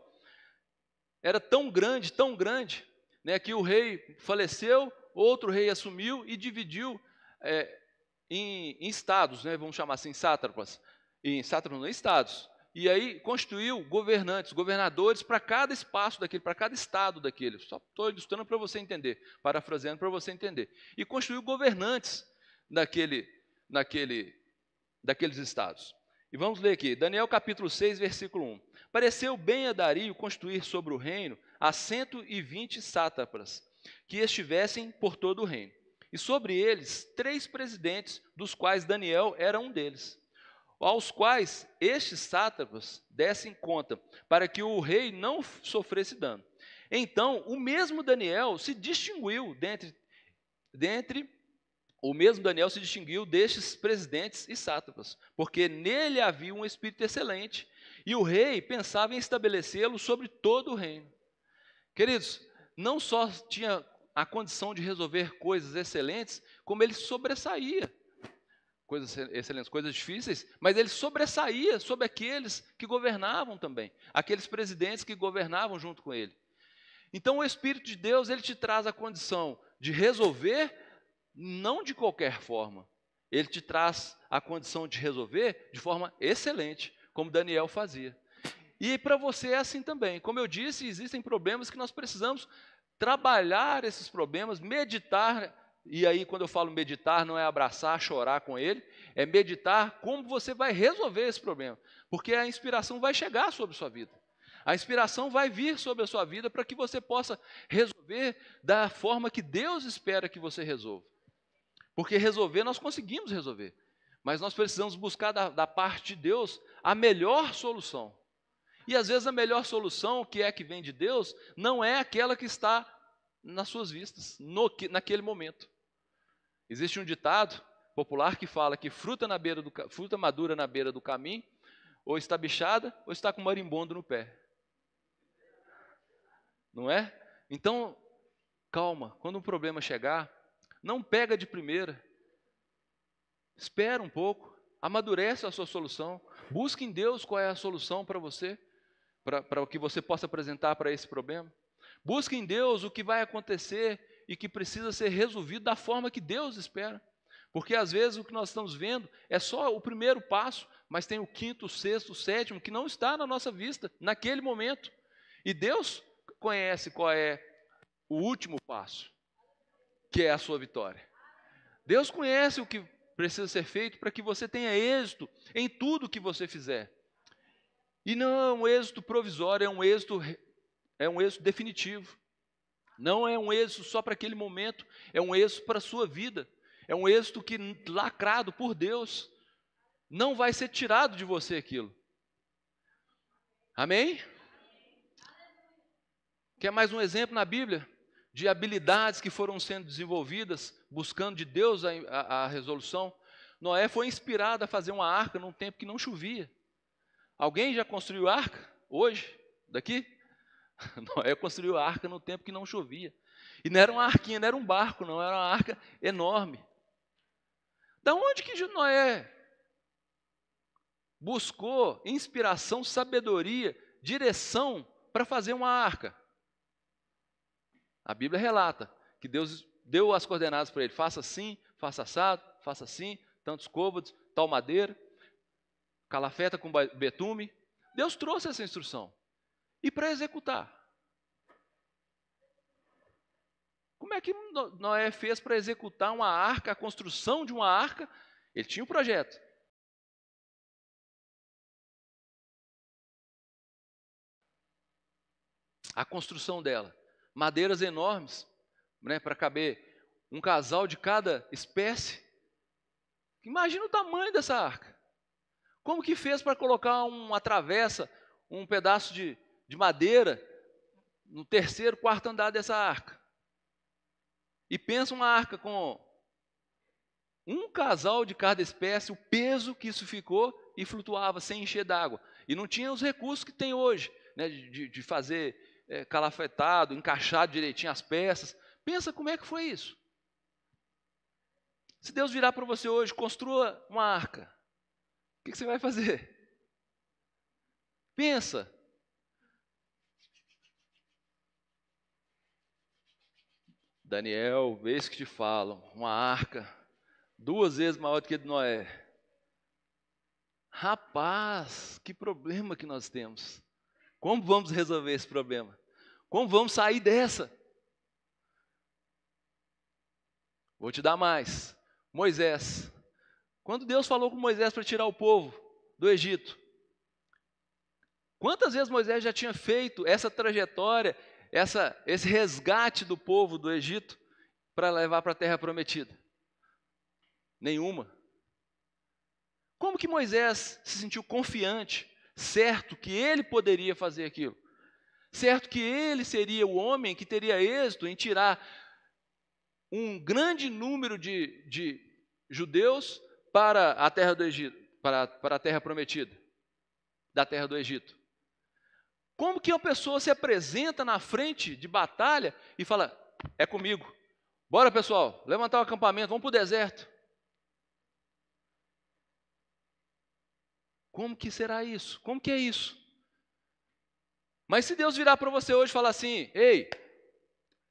era tão grande, tão grande, né, que o rei faleceu, outro rei assumiu e dividiu é, em, em estados, né, vamos chamar assim, sátrapas, em sátrapas, não, em estados. E aí constituiu governantes, governadores para cada espaço daquele, para cada estado daquele. Só estou ilustrando para você entender, parafraseando para você entender. E constituiu governantes daquele, naquele, daqueles estados. E vamos ler aqui, Daniel capítulo 6, versículo 1. Pareceu bem a Dario construir sobre o reino a 120 sátrapas, que estivessem por todo o reino. E sobre eles três presidentes, dos quais Daniel era um deles, aos quais estes sátrapas dessem conta, para que o rei não sofresse dano. Então, o mesmo Daniel se distinguiu dentre, dentre o mesmo Daniel se distinguiu destes presidentes e sátrapas, porque nele havia um espírito excelente, e o rei pensava em estabelecê-lo sobre todo o reino. Queridos, não só tinha a condição de resolver coisas excelentes, como ele sobressaía. Coisas excelentes, coisas difíceis, mas ele sobressaía sobre aqueles que governavam também, aqueles presidentes que governavam junto com ele. Então o Espírito de Deus, ele te traz a condição de resolver não de qualquer forma. Ele te traz a condição de resolver de forma excelente, como Daniel fazia. E para você é assim também. Como eu disse, existem problemas que nós precisamos trabalhar esses problemas, meditar. E aí, quando eu falo meditar, não é abraçar, chorar com ele, é meditar como você vai resolver esse problema. Porque a inspiração vai chegar sobre a sua vida. A inspiração vai vir sobre a sua vida para que você possa resolver da forma que Deus espera que você resolva. Porque resolver, nós conseguimos resolver. Mas nós precisamos buscar da, da parte de Deus a melhor solução. E às vezes a melhor solução, que é que vem de Deus, não é aquela que está nas suas vistas, no, naquele momento. Existe um ditado popular que fala que fruta, na beira do, fruta madura na beira do caminho, ou está bichada, ou está com marimbondo no pé. Não é? Então, calma, quando um problema chegar, não pega de primeira. Espera um pouco, amadurece a sua solução, busque em Deus qual é a solução para você, para o que você possa apresentar para esse problema. Busque em Deus o que vai acontecer e que precisa ser resolvido da forma que Deus espera. Porque às vezes o que nós estamos vendo é só o primeiro passo, mas tem o quinto, sexto, sétimo que não está na nossa vista naquele momento. E Deus conhece qual é o último passo, que é a sua vitória. Deus conhece o que precisa ser feito para que você tenha êxito em tudo que você fizer. E não é um êxito provisório, é um êxito, é um êxito definitivo. Não é um êxito só para aquele momento, é um êxito para a sua vida. É um êxito que, lacrado por Deus, não vai ser tirado de você aquilo. Amém? Quer mais um exemplo na Bíblia? De habilidades que foram sendo desenvolvidas, buscando de Deus a, a, a resolução. Noé foi inspirado a fazer uma arca num tempo que não chovia. Alguém já construiu arca hoje, daqui? <laughs> Noé construiu a arca no tempo que não chovia. E não era uma arquinha, não era um barco, não, era uma arca enorme. Da onde que Noé buscou inspiração, sabedoria, direção para fazer uma arca? A Bíblia relata que Deus deu as coordenadas para ele: faça assim, faça assado, faça assim, tantos côvados, tal madeira calafeta com betume. Deus trouxe essa instrução. E para executar? Como é que Noé fez para executar uma arca, a construção de uma arca? Ele tinha um projeto. A construção dela, madeiras enormes, né, para caber um casal de cada espécie. Imagina o tamanho dessa arca. Como que fez para colocar uma travessa, um pedaço de, de madeira no terceiro, quarto andar dessa arca? E pensa uma arca com um casal de cada espécie, o peso que isso ficou e flutuava sem encher d'água. E não tinha os recursos que tem hoje, né, de, de fazer é, calafetado, encaixar direitinho as peças. Pensa como é que foi isso. Se Deus virar para você hoje, construa uma arca o que você vai fazer? Pensa. Daniel, vez que te falam, uma arca duas vezes maior do que a de Noé. Rapaz, que problema que nós temos. Como vamos resolver esse problema? Como vamos sair dessa? Vou te dar mais. Moisés, quando Deus falou com Moisés para tirar o povo do Egito, quantas vezes Moisés já tinha feito essa trajetória, essa, esse resgate do povo do Egito para levar para a terra prometida? Nenhuma. Como que Moisés se sentiu confiante, certo que ele poderia fazer aquilo? Certo que ele seria o homem que teria êxito em tirar um grande número de, de judeus para a terra do Egito, para, para a terra prometida, da terra do Egito. Como que uma pessoa se apresenta na frente de batalha e fala: "É comigo. Bora, pessoal, levantar o acampamento, vamos para o deserto". Como que será isso? Como que é isso? Mas se Deus virar para você hoje e falar assim: "Ei,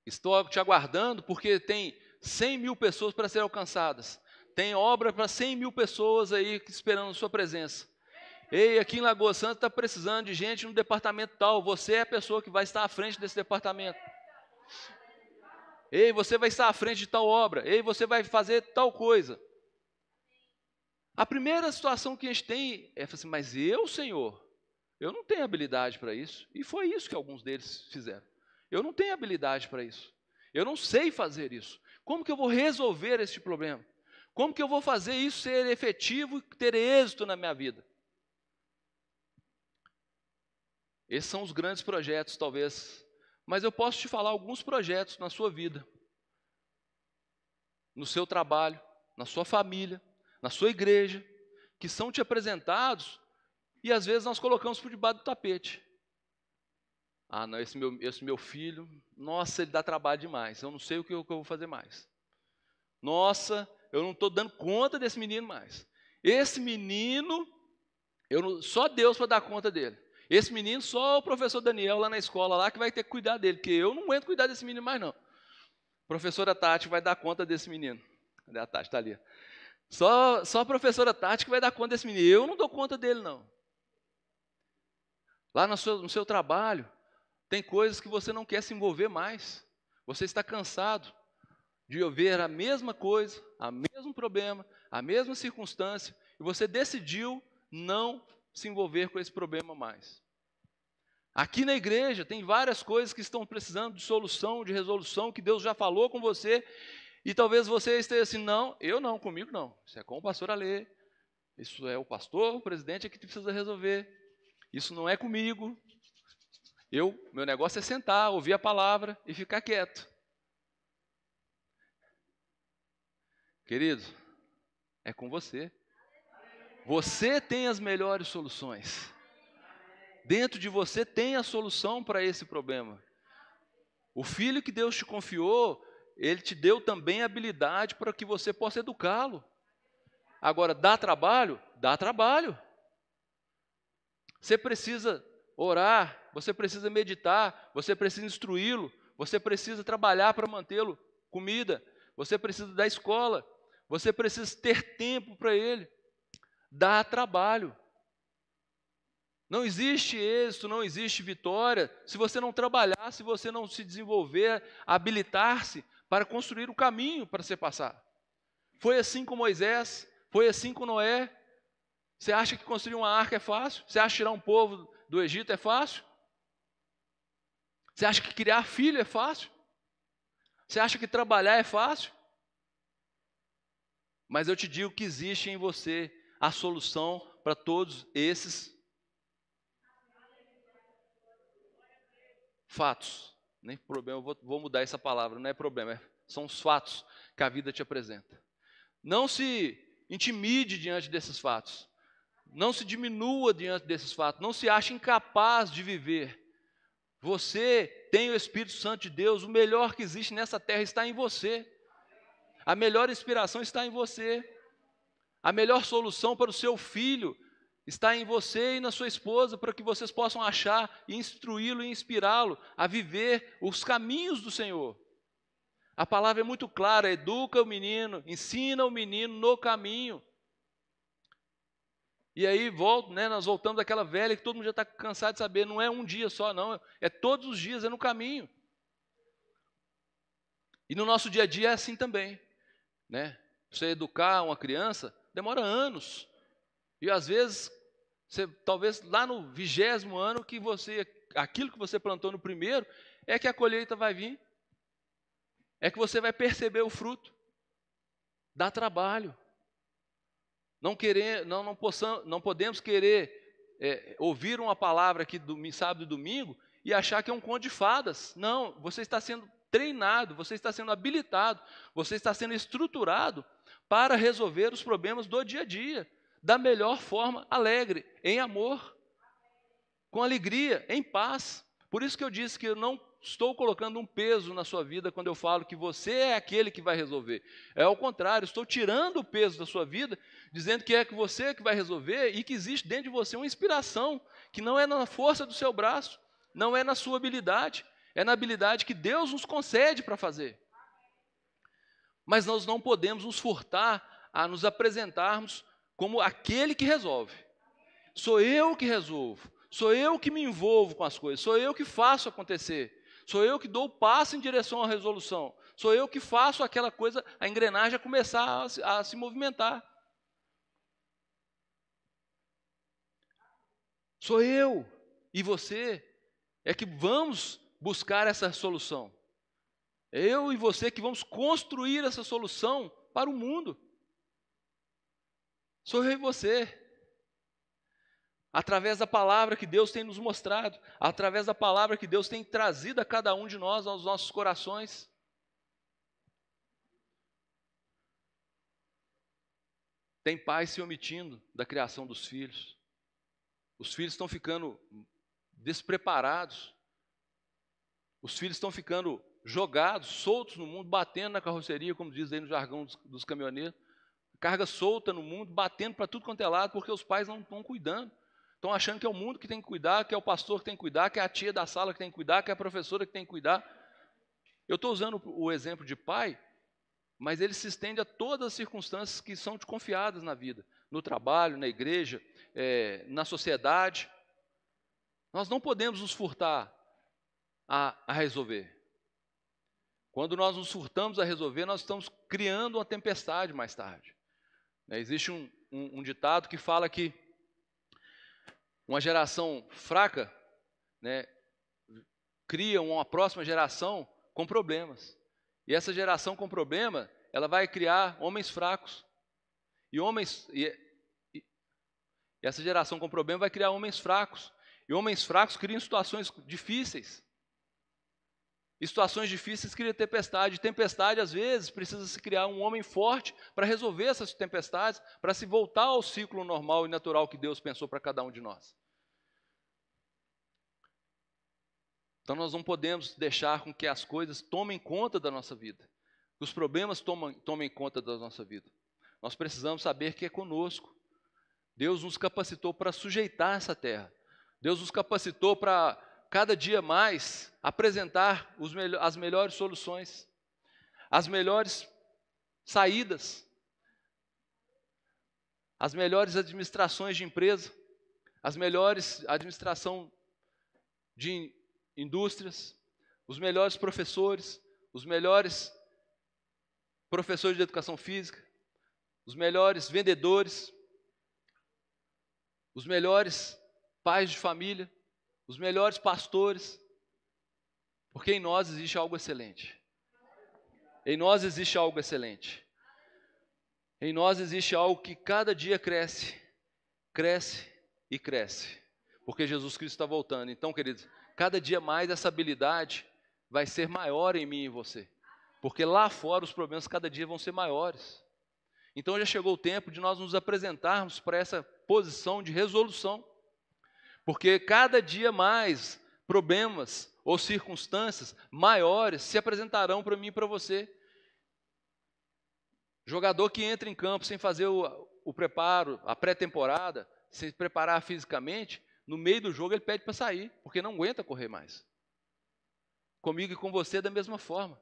estou te aguardando porque tem 100 mil pessoas para serem alcançadas. Tem obra para 100 mil pessoas aí esperando sua presença. Ei, aqui em Lagoa Santa está precisando de gente no departamento tal. Você é a pessoa que vai estar à frente desse departamento. Ei, você vai estar à frente de tal obra. Ei, você vai fazer tal coisa. A primeira situação que a gente tem é assim, mas eu, Senhor, eu não tenho habilidade para isso. E foi isso que alguns deles fizeram. Eu não tenho habilidade para isso. Eu não sei fazer isso. Como que eu vou resolver este problema? Como que eu vou fazer isso ser efetivo e ter êxito na minha vida? Esses são os grandes projetos, talvez. Mas eu posso te falar alguns projetos na sua vida, no seu trabalho, na sua família, na sua igreja, que são te apresentados e às vezes nós colocamos por debaixo do tapete. Ah, não, esse meu, esse meu filho, nossa, ele dá trabalho demais, eu não sei o que eu, o que eu vou fazer mais. Nossa, eu não estou dando conta desse menino mais. Esse menino, eu não, só Deus para dar conta dele. Esse menino, só o professor Daniel lá na escola lá que vai ter que cuidar dele, porque eu não aguento cuidar desse menino mais não. A professora Tati vai dar conta desse menino. Cadê a Tati? Está ali. Só, só a professora Tati que vai dar conta desse menino. Eu não dou conta dele, não. Lá no seu, no seu trabalho, tem coisas que você não quer se envolver mais. Você está cansado de ver a mesma coisa, o mesmo problema, a mesma circunstância, e você decidiu não se envolver com esse problema mais. Aqui na igreja tem várias coisas que estão precisando de solução, de resolução, que Deus já falou com você, e talvez você esteja assim, não, eu não, comigo não. Isso é com o pastor Alê. Isso é o pastor, o presidente é que precisa resolver. Isso não é comigo. Eu, meu negócio é sentar, ouvir a palavra e ficar quieto. Querido, é com você. Você tem as melhores soluções. Dentro de você tem a solução para esse problema. O filho que Deus te confiou, ele te deu também habilidade para que você possa educá-lo. Agora, dá trabalho? Dá trabalho. Você precisa orar, você precisa meditar, você precisa instruí-lo, você precisa trabalhar para mantê-lo comida, você precisa da escola, você precisa ter tempo para ele. Dá trabalho. Não existe êxito, não existe vitória se você não trabalhar, se você não se desenvolver, habilitar-se para construir o caminho para você passar. Foi assim com Moisés, foi assim com Noé. Você acha que construir uma arca é fácil? Você acha que tirar um povo do Egito é fácil? Você acha que criar filho é fácil? Você acha que trabalhar é fácil? Mas eu te digo que existe em você a solução para todos esses fatos. Nem problema, vou, vou mudar essa palavra, não é problema, é, são os fatos que a vida te apresenta. Não se intimide diante desses fatos. Não se diminua diante desses fatos. Não se ache incapaz de viver. Você tem o Espírito Santo de Deus. O melhor que existe nessa terra está em você. A melhor inspiração está em você. A melhor solução para o seu filho está em você e na sua esposa para que vocês possam achar e instruí-lo e inspirá-lo a viver os caminhos do Senhor. A palavra é muito clara: educa o menino, ensina o menino no caminho. E aí volto, né, nós voltamos àquela velha que todo mundo já está cansado de saber, não é um dia só, não, é todos os dias, é no caminho. E no nosso dia a dia é assim também. Né? Você educar uma criança demora anos. E às vezes, você, talvez lá no vigésimo ano, que você, aquilo que você plantou no primeiro, é que a colheita vai vir. É que você vai perceber o fruto. Dá trabalho. Não, querer, não, não, possam, não podemos querer é, ouvir uma palavra aqui do sábado e domingo e achar que é um conto de fadas. Não, você está sendo treinado, você está sendo habilitado, você está sendo estruturado para resolver os problemas do dia a dia da melhor forma, alegre, em amor, com alegria, em paz. Por isso que eu disse que eu não estou colocando um peso na sua vida quando eu falo que você é aquele que vai resolver. É ao contrário, estou tirando o peso da sua vida, dizendo que é que você que vai resolver e que existe dentro de você uma inspiração, que não é na força do seu braço, não é na sua habilidade, é na habilidade que Deus nos concede para fazer. Mas nós não podemos nos furtar a nos apresentarmos como aquele que resolve. Sou eu que resolvo. Sou eu que me envolvo com as coisas. Sou eu que faço acontecer. Sou eu que dou o passo em direção à resolução. Sou eu que faço aquela coisa, a engrenagem a começar a a se movimentar. Sou eu e você é que vamos buscar essa solução. Eu e você que vamos construir essa solução para o mundo. Sou eu e você. Através da palavra que Deus tem nos mostrado, através da palavra que Deus tem trazido a cada um de nós aos nossos corações. Tem pais se omitindo da criação dos filhos. Os filhos estão ficando despreparados. Os filhos estão ficando jogados, soltos no mundo, batendo na carroceria, como diz aí no jargão dos, dos caminhoneiros. Carga solta no mundo, batendo para tudo quanto é lado, porque os pais não estão cuidando. Estão achando que é o mundo que tem que cuidar, que é o pastor que tem que cuidar, que é a tia da sala que tem que cuidar, que é a professora que tem que cuidar. Eu estou usando o exemplo de pai, mas ele se estende a todas as circunstâncias que são desconfiadas na vida, no trabalho, na igreja, é, na sociedade. Nós não podemos nos furtar a, a resolver. Quando nós nos furtamos a resolver, nós estamos criando uma tempestade mais tarde. Né, existe um, um, um ditado que fala que uma geração fraca né, cria uma próxima geração com problemas. E essa geração com problema, ela vai criar homens fracos. E homens e, e, essa geração com problema vai criar homens fracos. E homens fracos criam situações difíceis. Situações difíceis cria tempestade. Tempestade, às vezes, precisa se criar um homem forte para resolver essas tempestades, para se voltar ao ciclo normal e natural que Deus pensou para cada um de nós. Então nós não podemos deixar com que as coisas tomem conta da nossa vida, que os problemas tomem, tomem conta da nossa vida. Nós precisamos saber que é conosco. Deus nos capacitou para sujeitar essa terra. Deus nos capacitou para cada dia mais apresentar as melhores soluções, as melhores saídas, as melhores administrações de empresa, as melhores administração de indústrias, os melhores professores, os melhores professores de educação física, os melhores vendedores, os melhores pais de família, os melhores pastores, porque em nós existe algo excelente. Em nós existe algo excelente. Em nós existe algo que cada dia cresce, cresce e cresce, porque Jesus Cristo está voltando. Então, queridos, cada dia mais essa habilidade vai ser maior em mim e em você, porque lá fora os problemas cada dia vão ser maiores. Então já chegou o tempo de nós nos apresentarmos para essa posição de resolução. Porque cada dia mais problemas ou circunstâncias maiores se apresentarão para mim e para você. Jogador que entra em campo sem fazer o, o preparo, a pré-temporada, sem se preparar fisicamente, no meio do jogo ele pede para sair, porque não aguenta correr mais. Comigo e com você da mesma forma.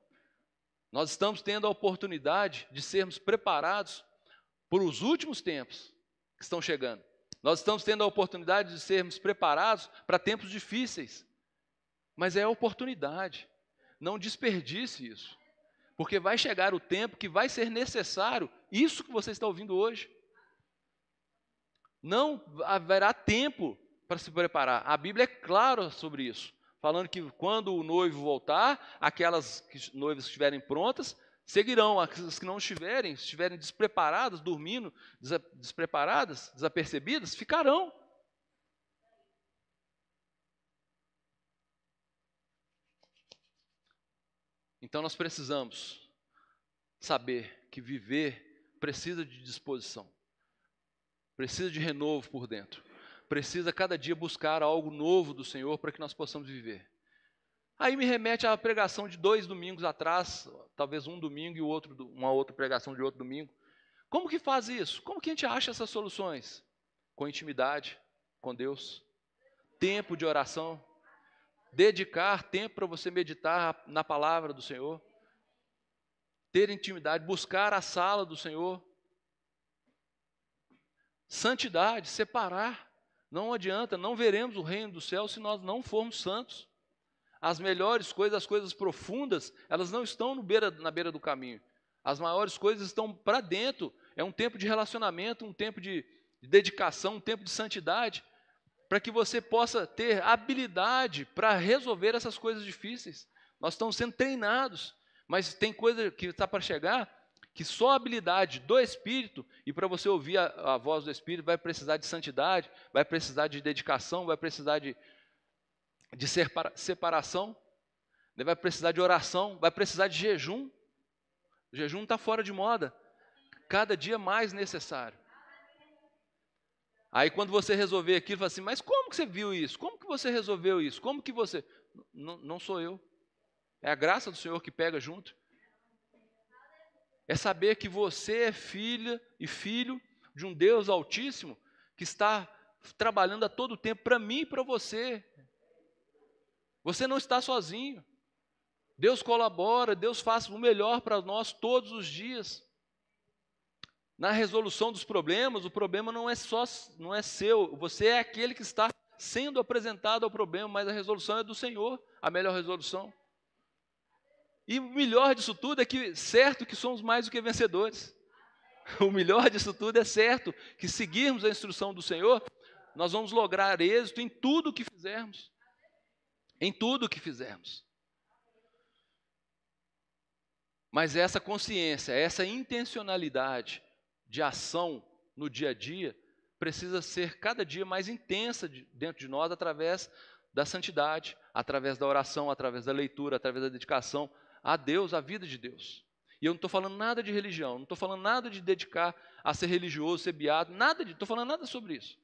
Nós estamos tendo a oportunidade de sermos preparados para os últimos tempos que estão chegando. Nós estamos tendo a oportunidade de sermos preparados para tempos difíceis. Mas é oportunidade. Não desperdice isso. Porque vai chegar o tempo que vai ser necessário isso que você está ouvindo hoje. Não haverá tempo para se preparar. A Bíblia é clara sobre isso, falando que quando o noivo voltar, aquelas que, noivas que estiverem prontas seguirão, as que não estiverem, estiverem despreparadas, dormindo, despreparadas, desapercebidas, ficarão. Então nós precisamos saber que viver precisa de disposição, precisa de renovo por dentro, precisa cada dia buscar algo novo do Senhor para que nós possamos viver. Aí me remete à pregação de dois domingos atrás, talvez um domingo e outro, uma outra pregação de outro domingo. Como que faz isso? Como que a gente acha essas soluções? Com intimidade com Deus, tempo de oração, dedicar tempo para você meditar na palavra do Senhor, ter intimidade, buscar a sala do Senhor, santidade, separar Não adianta, não veremos o reino do céu se nós não formos santos. As melhores coisas, as coisas profundas, elas não estão beira, na beira do caminho. As maiores coisas estão para dentro. É um tempo de relacionamento, um tempo de, de dedicação, um tempo de santidade, para que você possa ter habilidade para resolver essas coisas difíceis. Nós estamos sendo treinados, mas tem coisa que está para chegar que só a habilidade do Espírito, e para você ouvir a, a, voz do Espírito, vai precisar de santidade, vai precisar de dedicação, vai precisar de, de separa, separação, né? vai precisar de oração, vai precisar de jejum. O jejum está fora de moda, cada dia mais necessário. Aí quando você resolver aquilo, fala assim, mas como que você viu isso? Como que você resolveu isso? Como que você. Não sou eu. É a graça do Senhor que pega junto é saber que você é filha e filho de um Deus Altíssimo que está trabalhando a todo tempo para mim e para você. Você não está sozinho. Deus colabora, Deus faz o melhor para nós todos os dias. Na resolução dos problemas, o problema não é só não é seu, você é aquele que está sendo apresentado ao problema, mas a resolução é do Senhor, a melhor resolução. E o melhor disso tudo é que certo que somos mais do que vencedores. <laughs> O melhor disso tudo é certo que seguirmos a instrução do Senhor, nós vamos lograr êxito em tudo o que fizermos. Em tudo o que fizermos. Mas essa consciência, essa intencionalidade de ação no dia a dia, precisa ser cada dia mais intensa dentro de nós através da santidade, através da oração, através da leitura, através da dedicação, a Deus, a vida de Deus. E eu não estou falando nada de religião, não estou falando nada de dedicar a ser religioso, ser beato, nada de, estou falando nada sobre isso.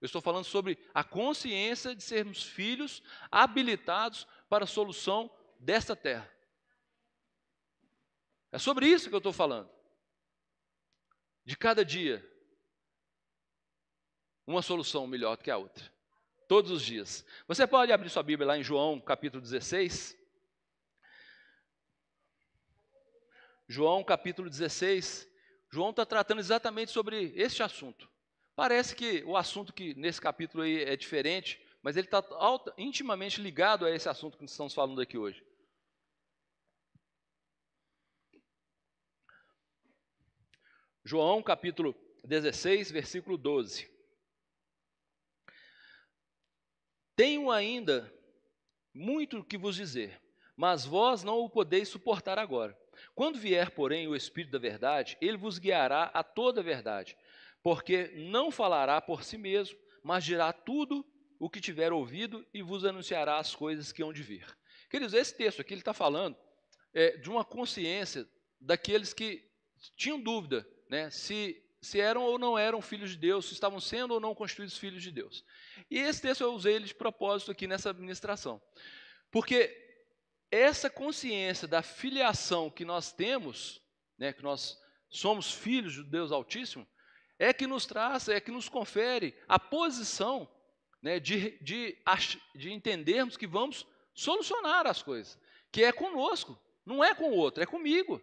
Eu estou falando sobre a consciência de sermos filhos habilitados para a solução desta terra. É sobre isso que eu estou falando. De cada dia, uma solução melhor do que a outra. Todos os dias. Você pode abrir sua Bíblia lá em João, capítulo 16. João capítulo 16, João está tratando exatamente sobre este assunto. Parece que o assunto que nesse capítulo aí é diferente, mas ele está intimamente ligado a esse assunto que estamos falando aqui hoje. João capítulo 16, versículo 12. Tenho ainda muito que vos dizer, mas vós não o podeis suportar agora. Quando vier, porém, o Espírito da Verdade, ele vos guiará a toda a verdade, porque não falará por si mesmo, mas dirá tudo o que tiver ouvido e vos anunciará as coisas que hão de vir. Queridos, esse texto aqui ele está falando é, de uma consciência daqueles que tinham dúvida né, se, se eram ou não eram filhos de Deus, se estavam sendo ou não constituídos filhos de Deus. E esse texto eu usei ele de propósito aqui nessa administração. Porque essa consciência da filiação que nós temos, né, que nós somos filhos de Deus Altíssimo, é que nos traz, é que nos confere a posição né, de, de, de entendermos que vamos solucionar as coisas, que é conosco, não é com o outro, é comigo.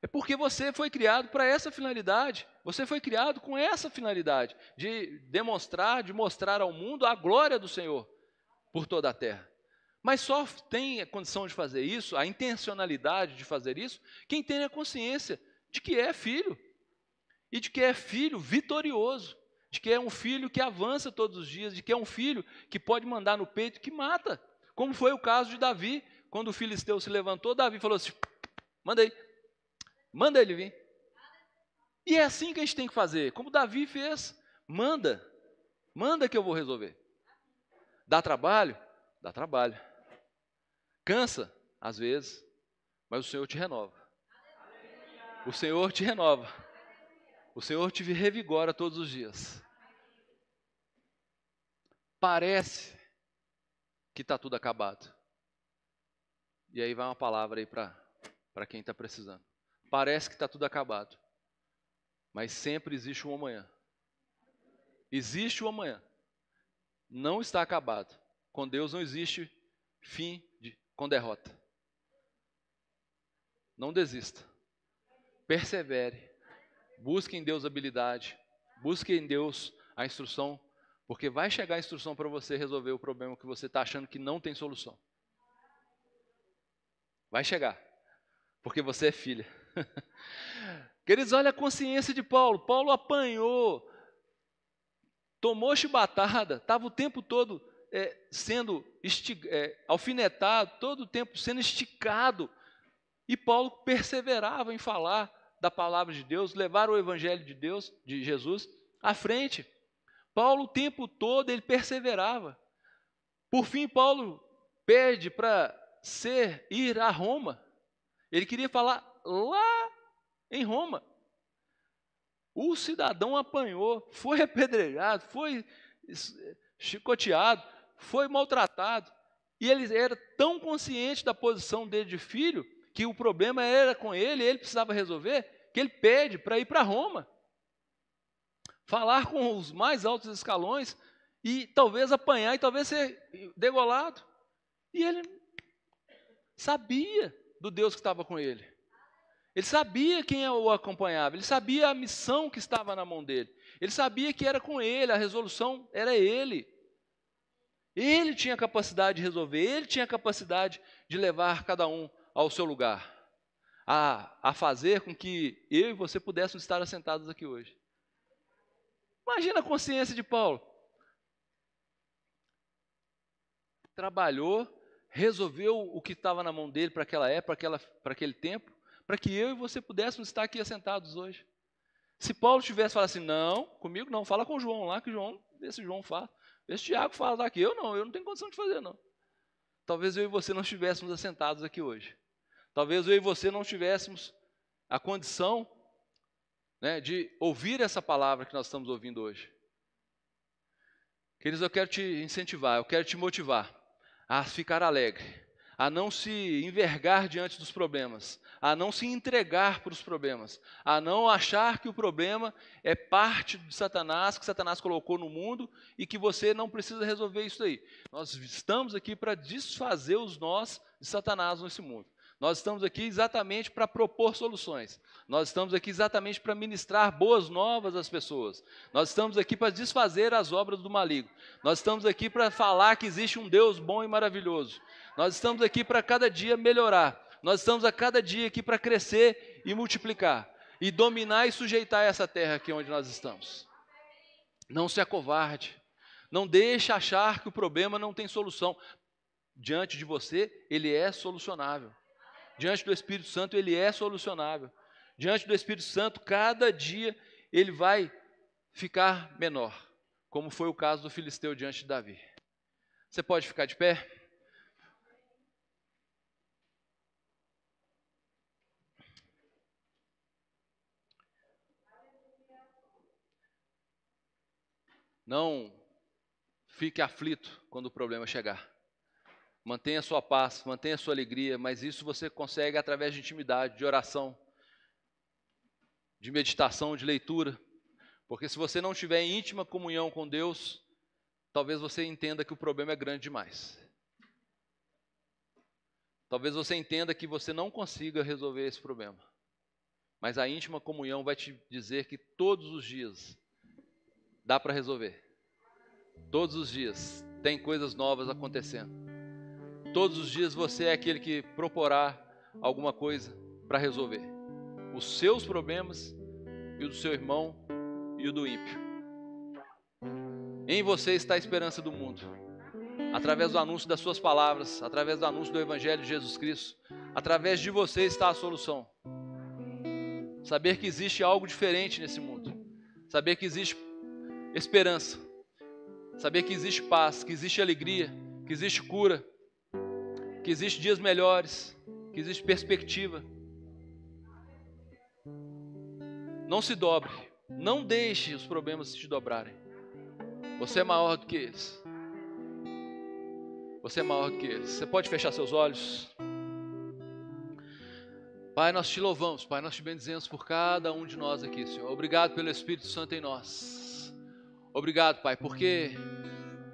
É porque você foi criado para essa finalidade, você foi criado com essa finalidade, de demonstrar, de mostrar ao mundo a glória do Senhor por toda a terra. Mas só tem a condição de fazer isso, a intencionalidade de fazer isso, quem tem a consciência de que é filho. E de que é filho vitorioso. De que é um filho que avança todos os dias. De que é um filho que pode mandar no peito que mata. Como foi o caso de Davi. Quando o filisteu se levantou, Davi falou assim: manda aí, manda ele vir. E é assim que a gente tem que fazer, como Davi fez: manda, manda que eu vou resolver. Dá trabalho? Dá trabalho. Cansa, às vezes, mas o Senhor te renova. O Senhor te renova. O Senhor te revigora todos os dias. Parece que está tudo acabado. E aí vai uma palavra aí para quem está precisando. Parece que está tudo acabado. Mas sempre existe um amanhã. Existe um amanhã. Não está acabado. Com Deus não existe fim com derrota. Não desista. Persevere. Busque em Deus habilidade. Busque em Deus a instrução Porque vai chegar a instrução para você resolver o problema que você está achando que não tem solução. Vai chegar. Porque você é filha. <laughs> Queridos, olha a consciência de Paulo. Paulo apanhou, tomou chibatada, estava o tempo todo é, sendo é, alfinetado, todo o tempo sendo esticado. E Paulo perseverava em falar da palavra de Deus, levar o evangelho de Deus, de Jesus, à frente. Paulo o tempo todo ele perseverava. Por fim, Paulo pede para ser ir a Roma. Ele queria falar lá em Roma. O cidadão apanhou, foi <laughs> apedrejado, foi chicoteado, foi maltratado. E ele era tão consciente da posição dele de filho, que o problema era com ele, ele precisava resolver, que ele pede para ir para Roma. Falar com os mais altos escalões e talvez apanhar e talvez ser degolado. E ele sabia do Deus que estava com ele. Ele sabia quem o acompanhava, ele sabia a missão que estava na mão dele. Ele sabia que era com ele, a resolução era ele. Ele tinha capacidade de resolver, ele tinha capacidade de levar cada um ao seu lugar, a, a fazer com que eu e você pudéssemos estar assentados aqui hoje. Imagina a consciência de Paulo. Trabalhou, resolveu o que estava na mão dele para aquela época, para aquele tempo, para que eu e você pudéssemos estar aqui assentados hoje. Se Paulo tivesse falado assim, não, comigo não, fala com o João lá, que João, esse João fala. Esse Tiago fala daqui, eu não, eu não tenho condição de fazer, não. Talvez eu e você não estivéssemos assentados aqui hoje. Talvez eu e você não tivéssemos a condição né, de ouvir essa palavra que nós estamos ouvindo hoje. Queridos, eu quero te incentivar, eu quero te motivar a ficar alegre, a não se envergar diante dos problemas, a não se entregar para os problemas, a não achar que o problema é parte de Satanás, que Satanás colocou no mundo e que você não precisa resolver isso aí. Nós estamos aqui para desfazer os nós de Satanás nesse mundo. Nós estamos aqui exatamente para propor soluções. Nós estamos aqui exatamente para ministrar boas novas às pessoas. Nós estamos aqui para desfazer as obras do maligno. Nós estamos aqui para falar que existe um Deus bom e maravilhoso. Nós estamos aqui para cada dia melhorar. Nós estamos a cada dia aqui para crescer e multiplicar. E dominar e sujeitar essa terra aqui onde nós estamos. Não se acovarde. Não deixe achar que o problema não tem solução. Diante de você, ele é solucionável. Diante do Espírito Santo, ele é solucionável. Diante do Espírito Santo, cada dia ele vai ficar menor, como foi o caso do filisteu diante de Davi. Você pode ficar de pé? Não fique aflito quando o problema chegar. Mantenha sua paz, mantenha sua alegria, mas isso você consegue através de intimidade, de oração, de meditação, de leitura. Porque se você não tiver íntima comunhão com Deus, talvez você entenda que o problema é grande demais. Talvez você entenda que você não consiga resolver esse problema. Mas a íntima comunhão vai te dizer que todos os dias dá para resolver. Todos os dias tem coisas novas acontecendo. Todos os dias você é aquele que proporá alguma coisa para resolver os seus problemas e o do seu irmão e o do ímpio. Em você está a esperança do mundo. Através do anúncio das suas palavras, através do anúncio do Evangelho de Jesus Cristo, através de você está a solução. Saber que existe algo diferente nesse mundo. Saber que existe esperança. Saber que existe paz, que existe alegria, que existe cura, que existem dias melhores, que existe perspectiva. Não se dobre, não deixe os problemas te dobrarem. Você é maior do que eles. Você é maior do que eles. Você pode fechar seus olhos. Pai, nós te louvamos, Pai, nós te bendizemos por cada um de nós aqui, Senhor. Obrigado pelo Espírito Santo em nós. Obrigado, Pai, porque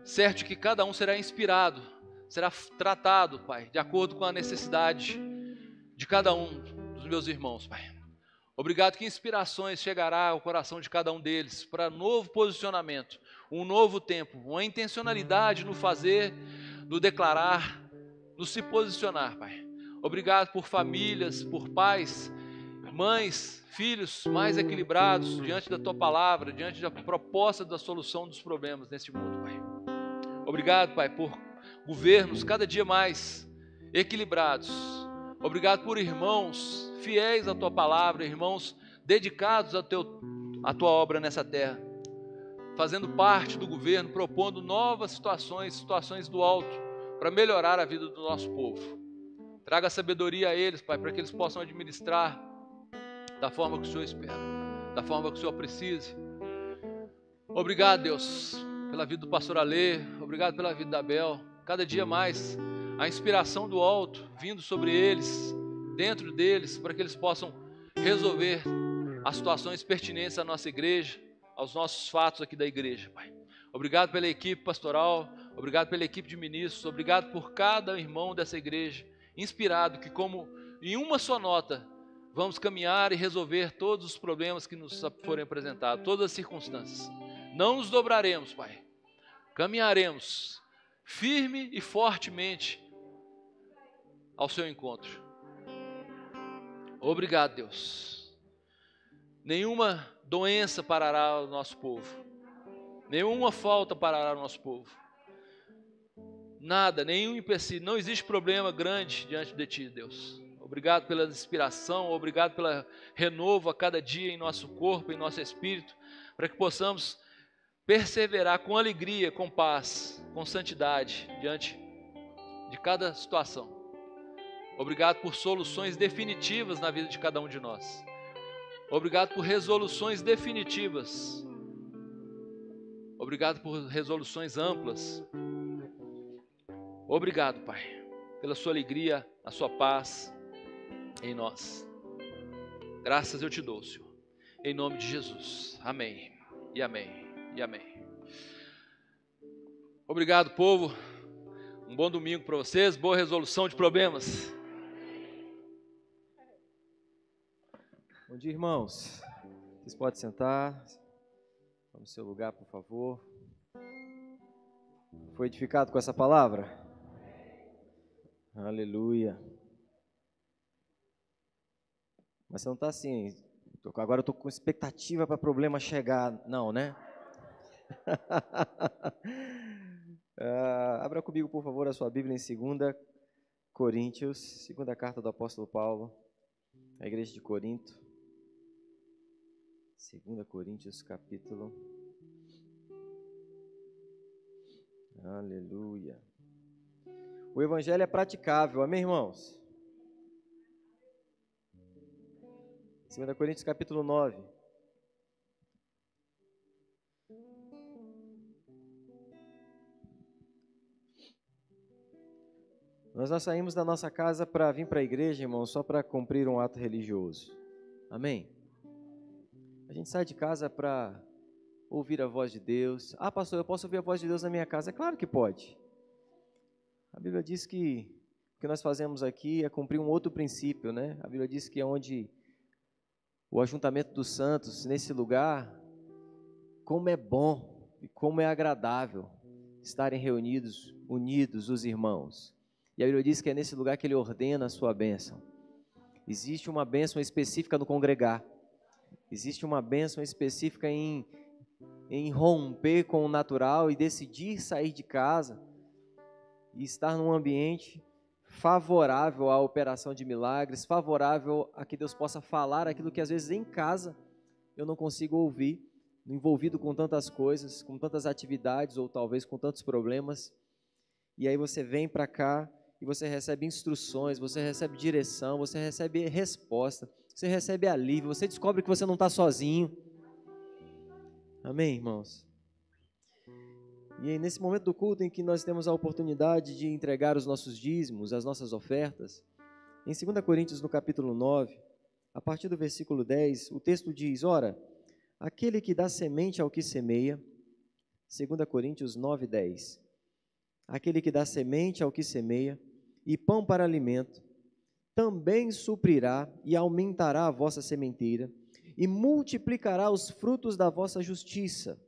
certo que cada um será inspirado será tratado, Pai, de acordo com a necessidade de cada um dos meus irmãos, Pai. Obrigado que inspirações chegará ao coração de cada um deles para novo posicionamento, um novo tempo, uma intencionalidade no fazer, no declarar, no se posicionar, Pai. Obrigado por famílias, por pais, mães, filhos mais equilibrados diante da tua palavra, diante da proposta da solução dos problemas neste mundo, Pai. Obrigado, Pai, por governos cada dia mais equilibrados. Obrigado por irmãos fiéis à tua palavra, irmãos dedicados à tua obra nessa terra, fazendo parte do governo, propondo novas situações, situações do alto, para melhorar a vida do nosso povo. Traga sabedoria a eles, Pai, para que eles possam administrar da forma que o Senhor espera, da forma que o Senhor precise. Obrigado, Deus, pela vida do pastor Alê, obrigado pela vida da Bel. Cada dia mais a inspiração do alto vindo sobre eles, dentro deles, para que eles possam resolver as situações pertinentes à nossa igreja, aos nossos fatos aqui da igreja, Pai. Obrigado pela equipe pastoral, obrigado pela equipe de ministros, obrigado por cada irmão dessa igreja, inspirado que, como em uma só nota, vamos caminhar e resolver todos os problemas que nos forem apresentados, todas as circunstâncias. Não nos dobraremos, Pai. Caminharemos firme e fortemente ao seu encontro. Obrigado, Deus. Nenhuma doença parará o nosso povo. Nenhuma falta parará o nosso povo. Nada, nenhum empecilho, não existe problema grande diante de ti, Deus. Obrigado pela inspiração, obrigado pela renovo a cada dia em nosso corpo, em nosso espírito, para que possamos perseverar com alegria, com paz, com santidade diante de cada situação. Obrigado por soluções definitivas na vida de cada um de nós. Obrigado por resoluções definitivas. Obrigado por resoluções amplas. Obrigado, Pai, pela sua alegria, a sua paz em nós. Graças eu te dou, Senhor. Em nome de Jesus. Amém. E amém e amém. Obrigado, povo. Um bom domingo para vocês, boa resolução de problemas. Bom dia, irmãos. Vocês podem sentar. no seu lugar, por favor. Foi edificado com essa palavra? Aleluia. Mas você não está assim. Agora eu estou com expectativa para problema chegar. Não, né? Uh, abra comigo, por favor, a sua Bíblia em 2 Coríntios, segunda carta do apóstolo Paulo, à igreja de Corinto. 2 Coríntios, capítulo. Aleluia. O evangelho é praticável, amém, irmãos? 2 Coríntios, capítulo 9. Nós não saímos da nossa casa para vir para a igreja, irmão, só para cumprir um ato religioso. Amém? A gente sai de casa para ouvir a voz de Deus. Ah, pastor, eu posso ouvir a voz de Deus na minha casa? É claro que pode. A Bíblia diz que o que nós fazemos aqui é cumprir um outro princípio, né? A Bíblia diz que é onde o ajuntamento dos santos, nesse lugar, como é bom e como é agradável estarem reunidos, unidos os irmãos. E a Bíblia diz que é nesse lugar que ele ordena a sua bênção. Existe uma bênção específica no congregar. Existe uma bênção específica em, em romper com o natural e decidir sair de casa e estar num ambiente favorável à operação de milagres, favorável a que Deus possa falar aquilo que às vezes em casa eu não consigo ouvir, envolvido com tantas coisas, com tantas atividades ou talvez com tantos problemas. E aí você vem para cá e você recebe instruções, você recebe direção, você recebe resposta, você recebe alívio, você descobre que você não está sozinho. Amém, irmãos? E aí, nesse momento do culto em que nós temos a oportunidade de entregar os nossos dízimos, as nossas ofertas, em 2 Coríntios, no capítulo 9, a partir do versículo 10, o texto diz: Ora, aquele que dá semente ao que semeia, 2 Coríntios 9, 10. Aquele que dá semente ao que semeia, e pão para alimento, também suprirá e aumentará a vossa sementeira, e multiplicará os frutos da vossa justiça,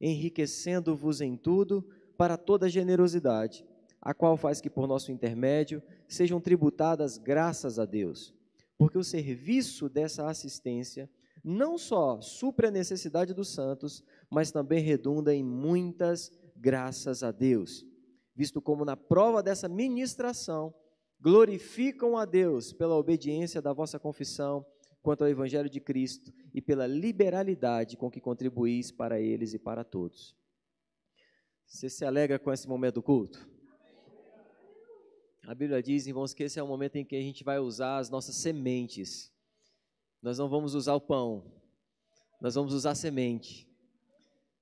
enriquecendo-vos em tudo para toda generosidade, a qual faz que por nosso intermédio sejam tributadas graças a Deus. Porque o serviço dessa assistência não só supre a necessidade dos santos, mas também redunda em muitas graças a Deus, visto como na prova dessa ministração glorificam a Deus pela obediência da vossa confissão quanto ao Evangelho de Cristo e pela liberalidade com que contribuís para eles e para todos. Você se alegra com esse momento do culto? A Bíblia diz, irmãos, que esse é o momento em que a gente vai usar as nossas sementes. Nós não vamos usar o pão, nós vamos usar a semente.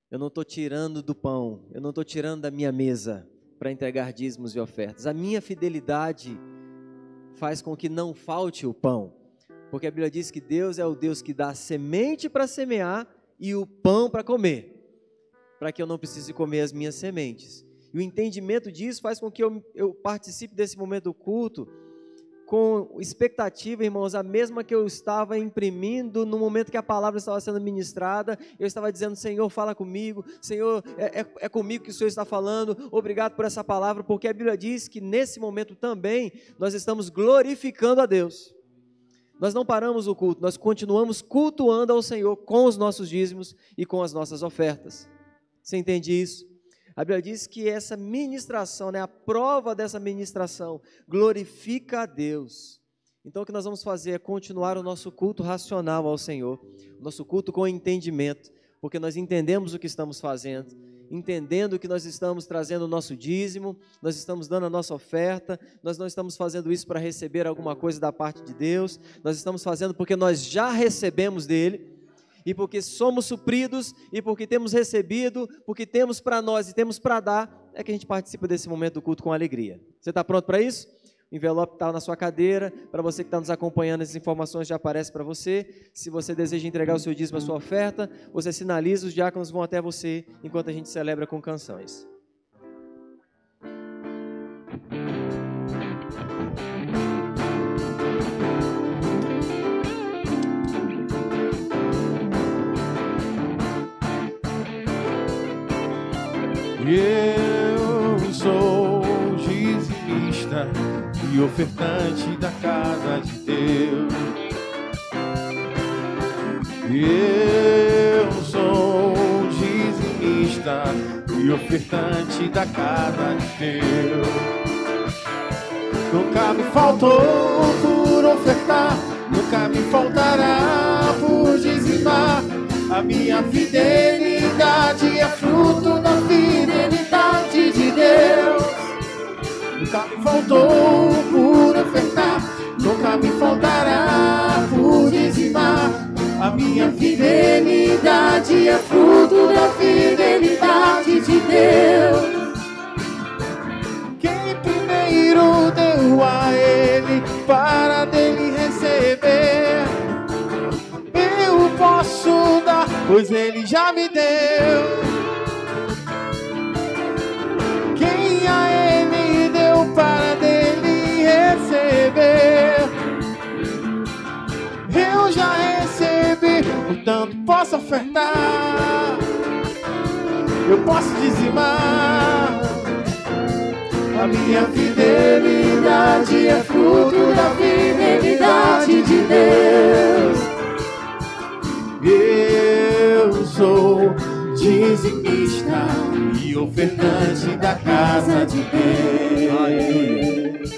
Eu não estou tirando do pão, eu não estou tirando da minha mesa para entregar dízimos e ofertas. A minha fidelidade faz com que não falte o pão, porque a Bíblia diz que Deus é o Deus que dá semente para semear e o pão para comer, para que eu não precise comer as minhas sementes. E o entendimento disso faz com que eu, eu participe desse momento do culto com expectativa, irmãos, a mesma que eu estava imprimindo no momento que a palavra estava sendo ministrada. Eu estava dizendo: Senhor, fala comigo, Senhor, é, é, é, comigo que o Senhor está falando. Obrigado por essa palavra, porque a Bíblia diz que nesse momento também nós estamos glorificando a Deus. Nós não paramos o culto, nós continuamos cultuando ao Senhor com os nossos dízimos e com as nossas ofertas. Você entende isso? A Bíblia diz que essa ministração, né, a prova dessa ministração, glorifica a Deus. Então, o que nós vamos fazer é continuar o nosso culto racional ao Senhor, o nosso culto com entendimento, porque nós entendemos o que estamos fazendo, entendendo que nós estamos trazendo o nosso dízimo, nós estamos dando a nossa oferta, nós não estamos fazendo isso para receber alguma coisa da parte de Deus, nós estamos fazendo porque nós já recebemos dele e porque somos supridos, e porque temos recebido, porque temos para nós e temos para dar, é que a gente participa desse momento do culto com alegria. Você está pronto para isso? O envelope está na sua cadeira. Para você que está nos acompanhando, as informações já aparecem para você. Se você deseja entregar o seu dízimo, a sua oferta, você sinaliza, os diáconos vão até você enquanto a gente celebra com canções. Eu sou dizimista e ofertante da casa de Deus. Eu sou dizimista e ofertante da casa de Deus. Nunca me faltou por ofertar, nunca me faltará por dizimar. A minha fidelidade é fruto da fidelidade de Deus. Nunca me faltou por ofertar, nunca me faltará por dizimar. A minha fidelidade é fruto da fidelidade de Deus. Quem primeiro deu a Ele para dele receber, eu posso dar, pois Ele já me deu. Quem a Ele deu para dele receber, eu já recebi, portanto posso ofertar, eu posso dizimar. A minha fidelidade é fruto da fidelidade de Deus. Eu sou dizimista e ofertante da casa de Deus.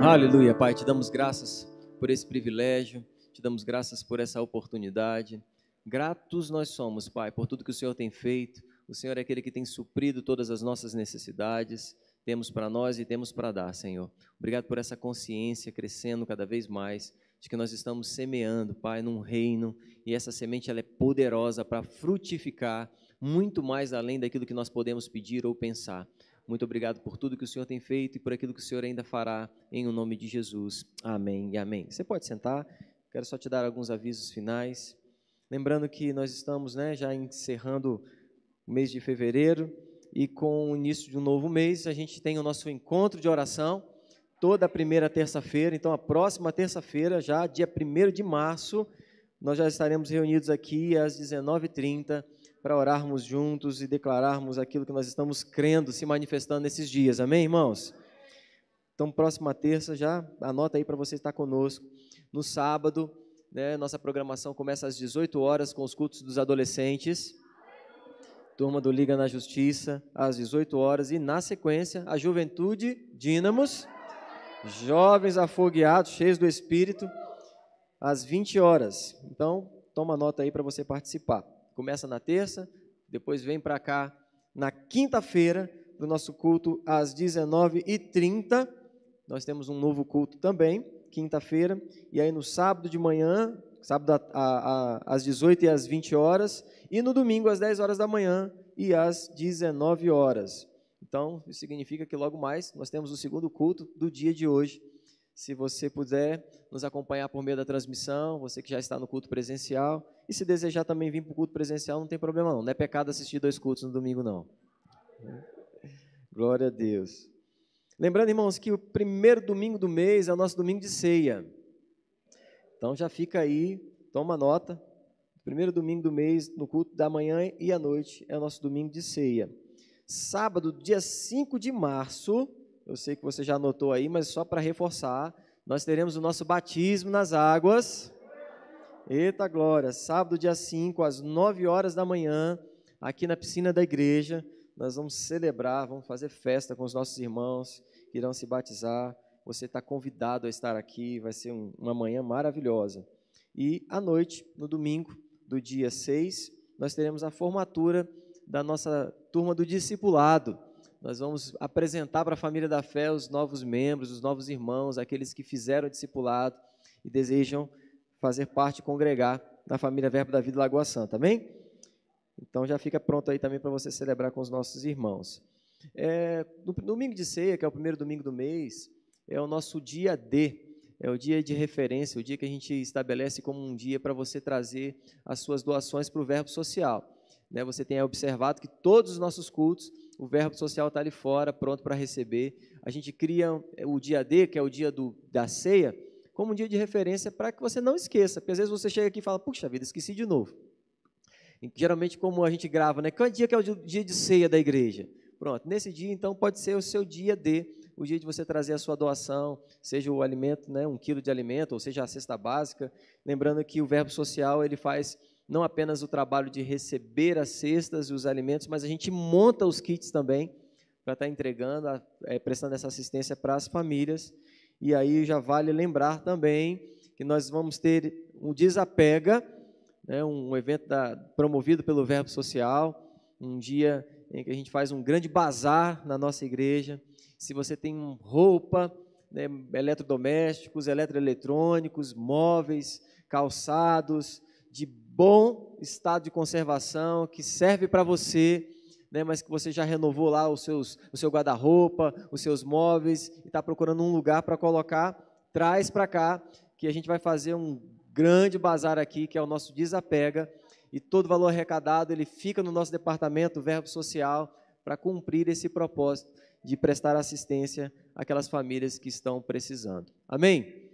Aleluia, Pai, te damos graças por esse privilégio, te damos graças por essa oportunidade. Gratos nós somos, Pai, por tudo que o Senhor tem feito. O Senhor é aquele que tem suprido todas as nossas necessidades. Temos para nós e temos para dar, Senhor. Obrigado por essa consciência crescendo cada vez mais de que nós estamos semeando, Pai, num reino e essa semente ela é poderosa para frutificar muito mais além daquilo que nós podemos pedir ou pensar. Muito obrigado por tudo que o Senhor tem feito e por aquilo que o Senhor ainda fará, em o nome de Jesus. Amém e amém. Você pode sentar, quero só te dar alguns avisos finais. Lembrando que nós estamos né, já encerrando o mês de fevereiro e com o início de um novo mês, a gente tem o nosso encontro de oração toda a primeira terça-feira. Então, a próxima terça-feira, já dia 1 de março, nós já estaremos reunidos aqui às 19h30 para orarmos juntos e declararmos aquilo que nós estamos crendo se manifestando nesses dias. Amém, irmãos? Então, próxima terça, já anota aí para você estar conosco. No sábado, né, nossa programação começa às 18 horas com os cultos dos adolescentes. Turma do Liga na Justiça, às 18 horas. E na sequência, a Juventude Dínamos, jovens afogueados, cheios do Espírito, às 20 horas. Então, toma nota aí para você participar. Começa na terça, depois vem para cá na quinta-feira, para o nosso culto às 19h30. Nós temos um novo culto também, quinta-feira. E aí no sábado de manhã, sábado a, a, a, às 18 e às 20 horas. E no domingo às 10 horas da manhã e às 19 horas. Então, isso significa que logo mais nós temos o segundo culto do dia de hoje. Se você puder nos acompanhar por meio da transmissão, você que já está no culto presencial, e se desejar também vir para o culto presencial, não tem problema não. Não é pecado assistir dois cultos no domingo, não. Glória a Deus. Lembrando, irmãos, que o primeiro domingo do mês é o nosso domingo de ceia. Então já fica aí, toma nota. Primeiro domingo do mês, no culto da manhã e à noite, é o nosso domingo de ceia. Sábado, dia 5 de março, eu sei que você já anotou aí, mas só para reforçar, nós teremos o nosso batismo nas águas. Eita glória! Sábado, dia 5, às 9 horas da manhã, aqui na piscina da igreja nós vamos celebrar, vamos fazer festa com os nossos irmãos que irão se batizar. Você está convidado a estar aqui, vai ser um, uma manhã maravilhosa. E à noite, no domingo do dia 6, nós teremos a formatura da nossa turma do discipulado. Nós vamos apresentar para a família da fé os novos membros, os novos irmãos, aqueles que fizeram o discipulado e desejam fazer parte, congregar na família Verbo da Vida Lagoa Santa. Amém? Então já fica pronto aí também para você celebrar com os nossos irmãos. É, no domingo de ceia, que é o primeiro domingo do mês, é o nosso dia D, é o dia de referência, o dia que a gente estabelece como um dia para você trazer as suas doações para o verbo social. Né, você tem observado que todos os nossos cultos, o verbo social está ali fora, pronto para receber. A gente cria o dia D, que é o dia do, da ceia, como um dia de referência para que você não esqueça. Porque às vezes você chega aqui e fala, puxa vida, esqueci de novo. Geralmente, como a gente grava, né? Qual dia que é o dia de ceia da igreja? Pronto, nesse dia, então, pode ser o seu dia de, o dia de você trazer a sua doação, seja o alimento, né, um quilo de alimento, ou seja a cesta básica. Lembrando que o verbo social, ele faz não apenas o trabalho de receber as cestas e os alimentos, mas a gente monta os kits também, para estar entregando, é, prestando essa assistência para as famílias. E aí já vale lembrar também que nós vamos ter um desapega, né, um evento da, promovido pelo Verbo Social, um dia em que a gente faz um grande bazar na nossa igreja. Se você tem roupa, né, eletrodomésticos, eletroeletrônicos, móveis, calçados, de bom estado de conservação, que serve para você, né, mas que você já renovou lá os seus, o seu guarda-roupa, os seus móveis, e está procurando um lugar para colocar, traz para cá, que a gente vai fazer um grande bazar aqui, que é o nosso desapega, e todo valor arrecadado ele fica no nosso departamento Verbo Social para cumprir esse propósito de prestar assistência àquelas famílias que estão precisando. Amém?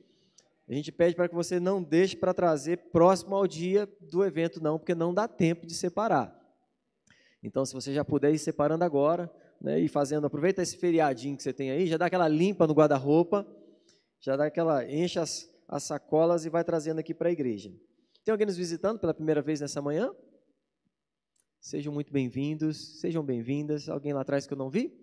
A gente pede para que você não deixe para trazer próximo ao dia do evento, não, porque não dá tempo de separar. Então, se você já puder ir separando agora, né, e fazendo, aproveita esse feriadinho que você tem aí, já dá aquela limpa no guarda-roupa, já dá aquela, enche as, as sacolas e vai trazendo aqui para a igreja. Tem alguém nos visitando pela primeira vez nessa manhã? Sejam muito bem-vindos, sejam bem-vindas. Alguém lá atrás que eu não vi?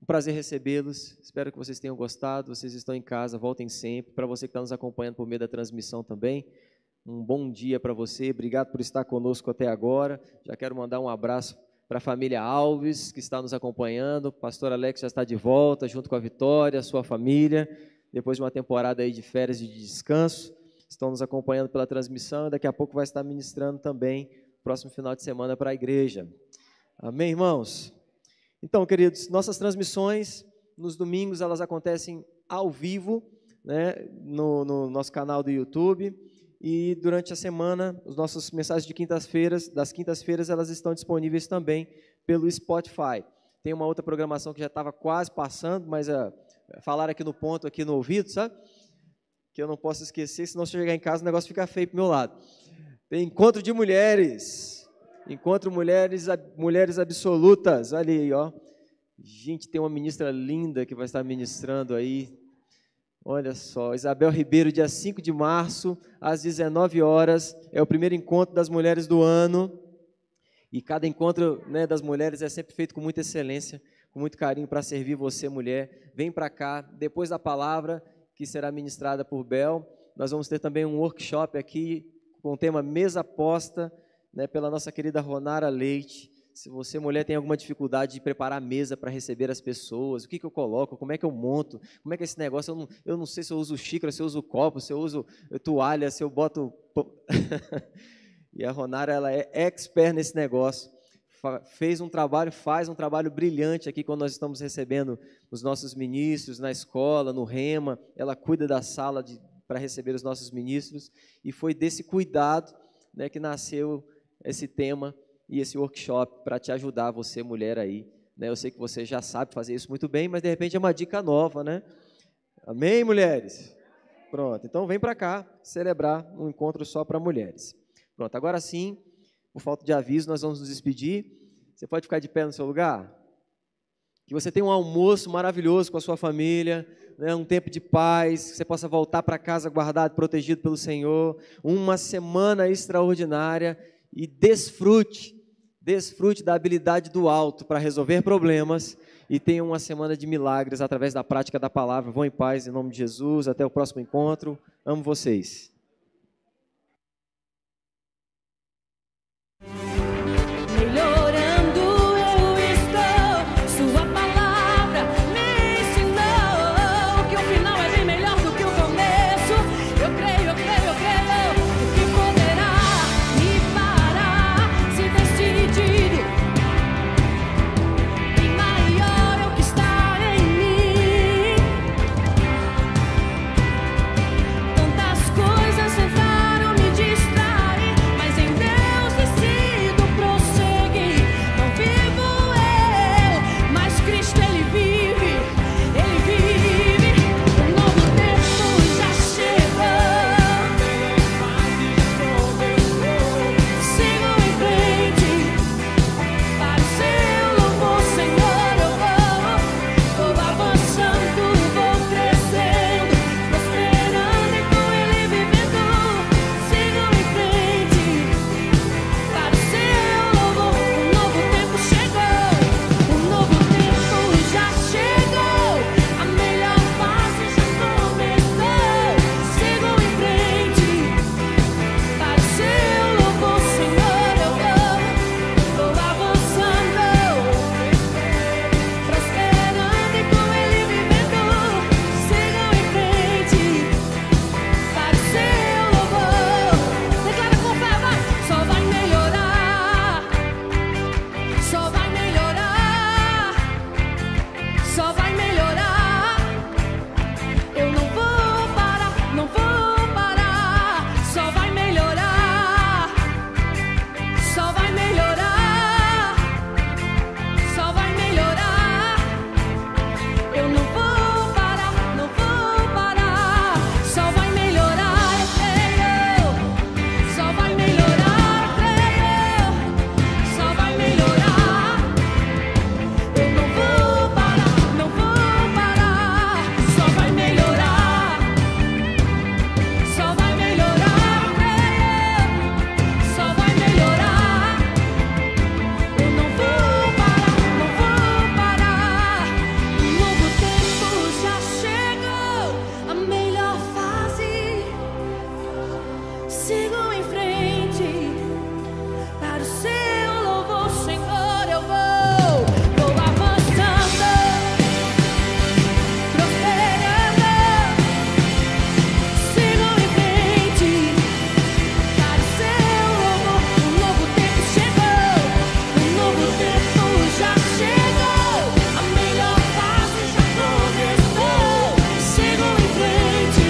Um prazer recebê-los. Espero que vocês tenham gostado. Vocês estão em casa, voltem sempre. Para você que está nos acompanhando por meio da transmissão também, um bom dia para você. Obrigado por estar conosco até agora. Já quero mandar um abraço para a família Alves, que está nos acompanhando. O pastor Alex já está de volta, junto com a Vitória, a sua família depois de uma temporada aí de férias e de descanso. Estão nos acompanhando pela transmissão daqui a pouco vai estar ministrando também próximo final de semana para a igreja. Amém, irmãos? Então, queridos, nossas transmissões nos domingos elas acontecem ao vivo, né, no, no nosso canal do YouTube. E durante a semana, os nossos mensagens de quintas-feiras, das quintas-feiras, elas estão disponíveis também pelo Spotify. Tem uma outra programação que já estava quase passando, mas a falaram aqui no ponto, aqui no ouvido, sabe? Que eu não posso esquecer, senão se eu chegar em casa o negócio fica feio pro meu lado. Tem encontro de mulheres. Encontro mulheres, mulheres absolutas. Olha aí, ó. Gente, tem uma ministra linda que vai estar ministrando aí. Olha só, Isabel Ribeiro, dia 5 de março, às 19 horas, é o primeiro encontro das mulheres do ano. E cada encontro né, das mulheres é sempre feito com muita excelência, com muito carinho para servir você, mulher. Vem para cá, depois da palavra que será ministrada por Bel, nós vamos ter também um workshop aqui com o tema Mesa Posta, né, pela nossa querida Ronara Leite. Se você, mulher, tem alguma dificuldade de preparar a mesa para receber as pessoas, o que, que eu coloco, como é que eu monto, como é que é esse negócio, eu não, eu não sei se eu uso xícara, se eu uso copo, se eu uso toalha, se eu boto... <laughs> e a Ronara, ela é expert nesse negócio, fez um trabalho, faz um trabalho brilhante aqui quando nós estamos recebendo os nossos ministros na escola, no Rema, ela cuida da sala para receber os nossos ministros, e foi desse cuidado né, que nasceu esse tema e esse workshop para te ajudar, você mulher aí. Né? Eu sei que você já sabe fazer isso muito bem, mas de repente é uma dica nova, né? Amém, mulheres? Pronto, então vem para cá celebrar um encontro só para mulheres. Pronto, agora sim, por falta de aviso, nós vamos nos despedir. Você pode ficar de pé no seu lugar? Que você tenha um almoço maravilhoso com a sua família, né, um tempo de paz, que você possa voltar para casa guardado, protegido pelo Senhor, uma semana extraordinária e desfrute desfrute da habilidade do alto para resolver problemas e tenha uma semana de milagres através da prática da palavra. Vão em paz, em nome de Jesus. Até o próximo encontro. Amo vocês.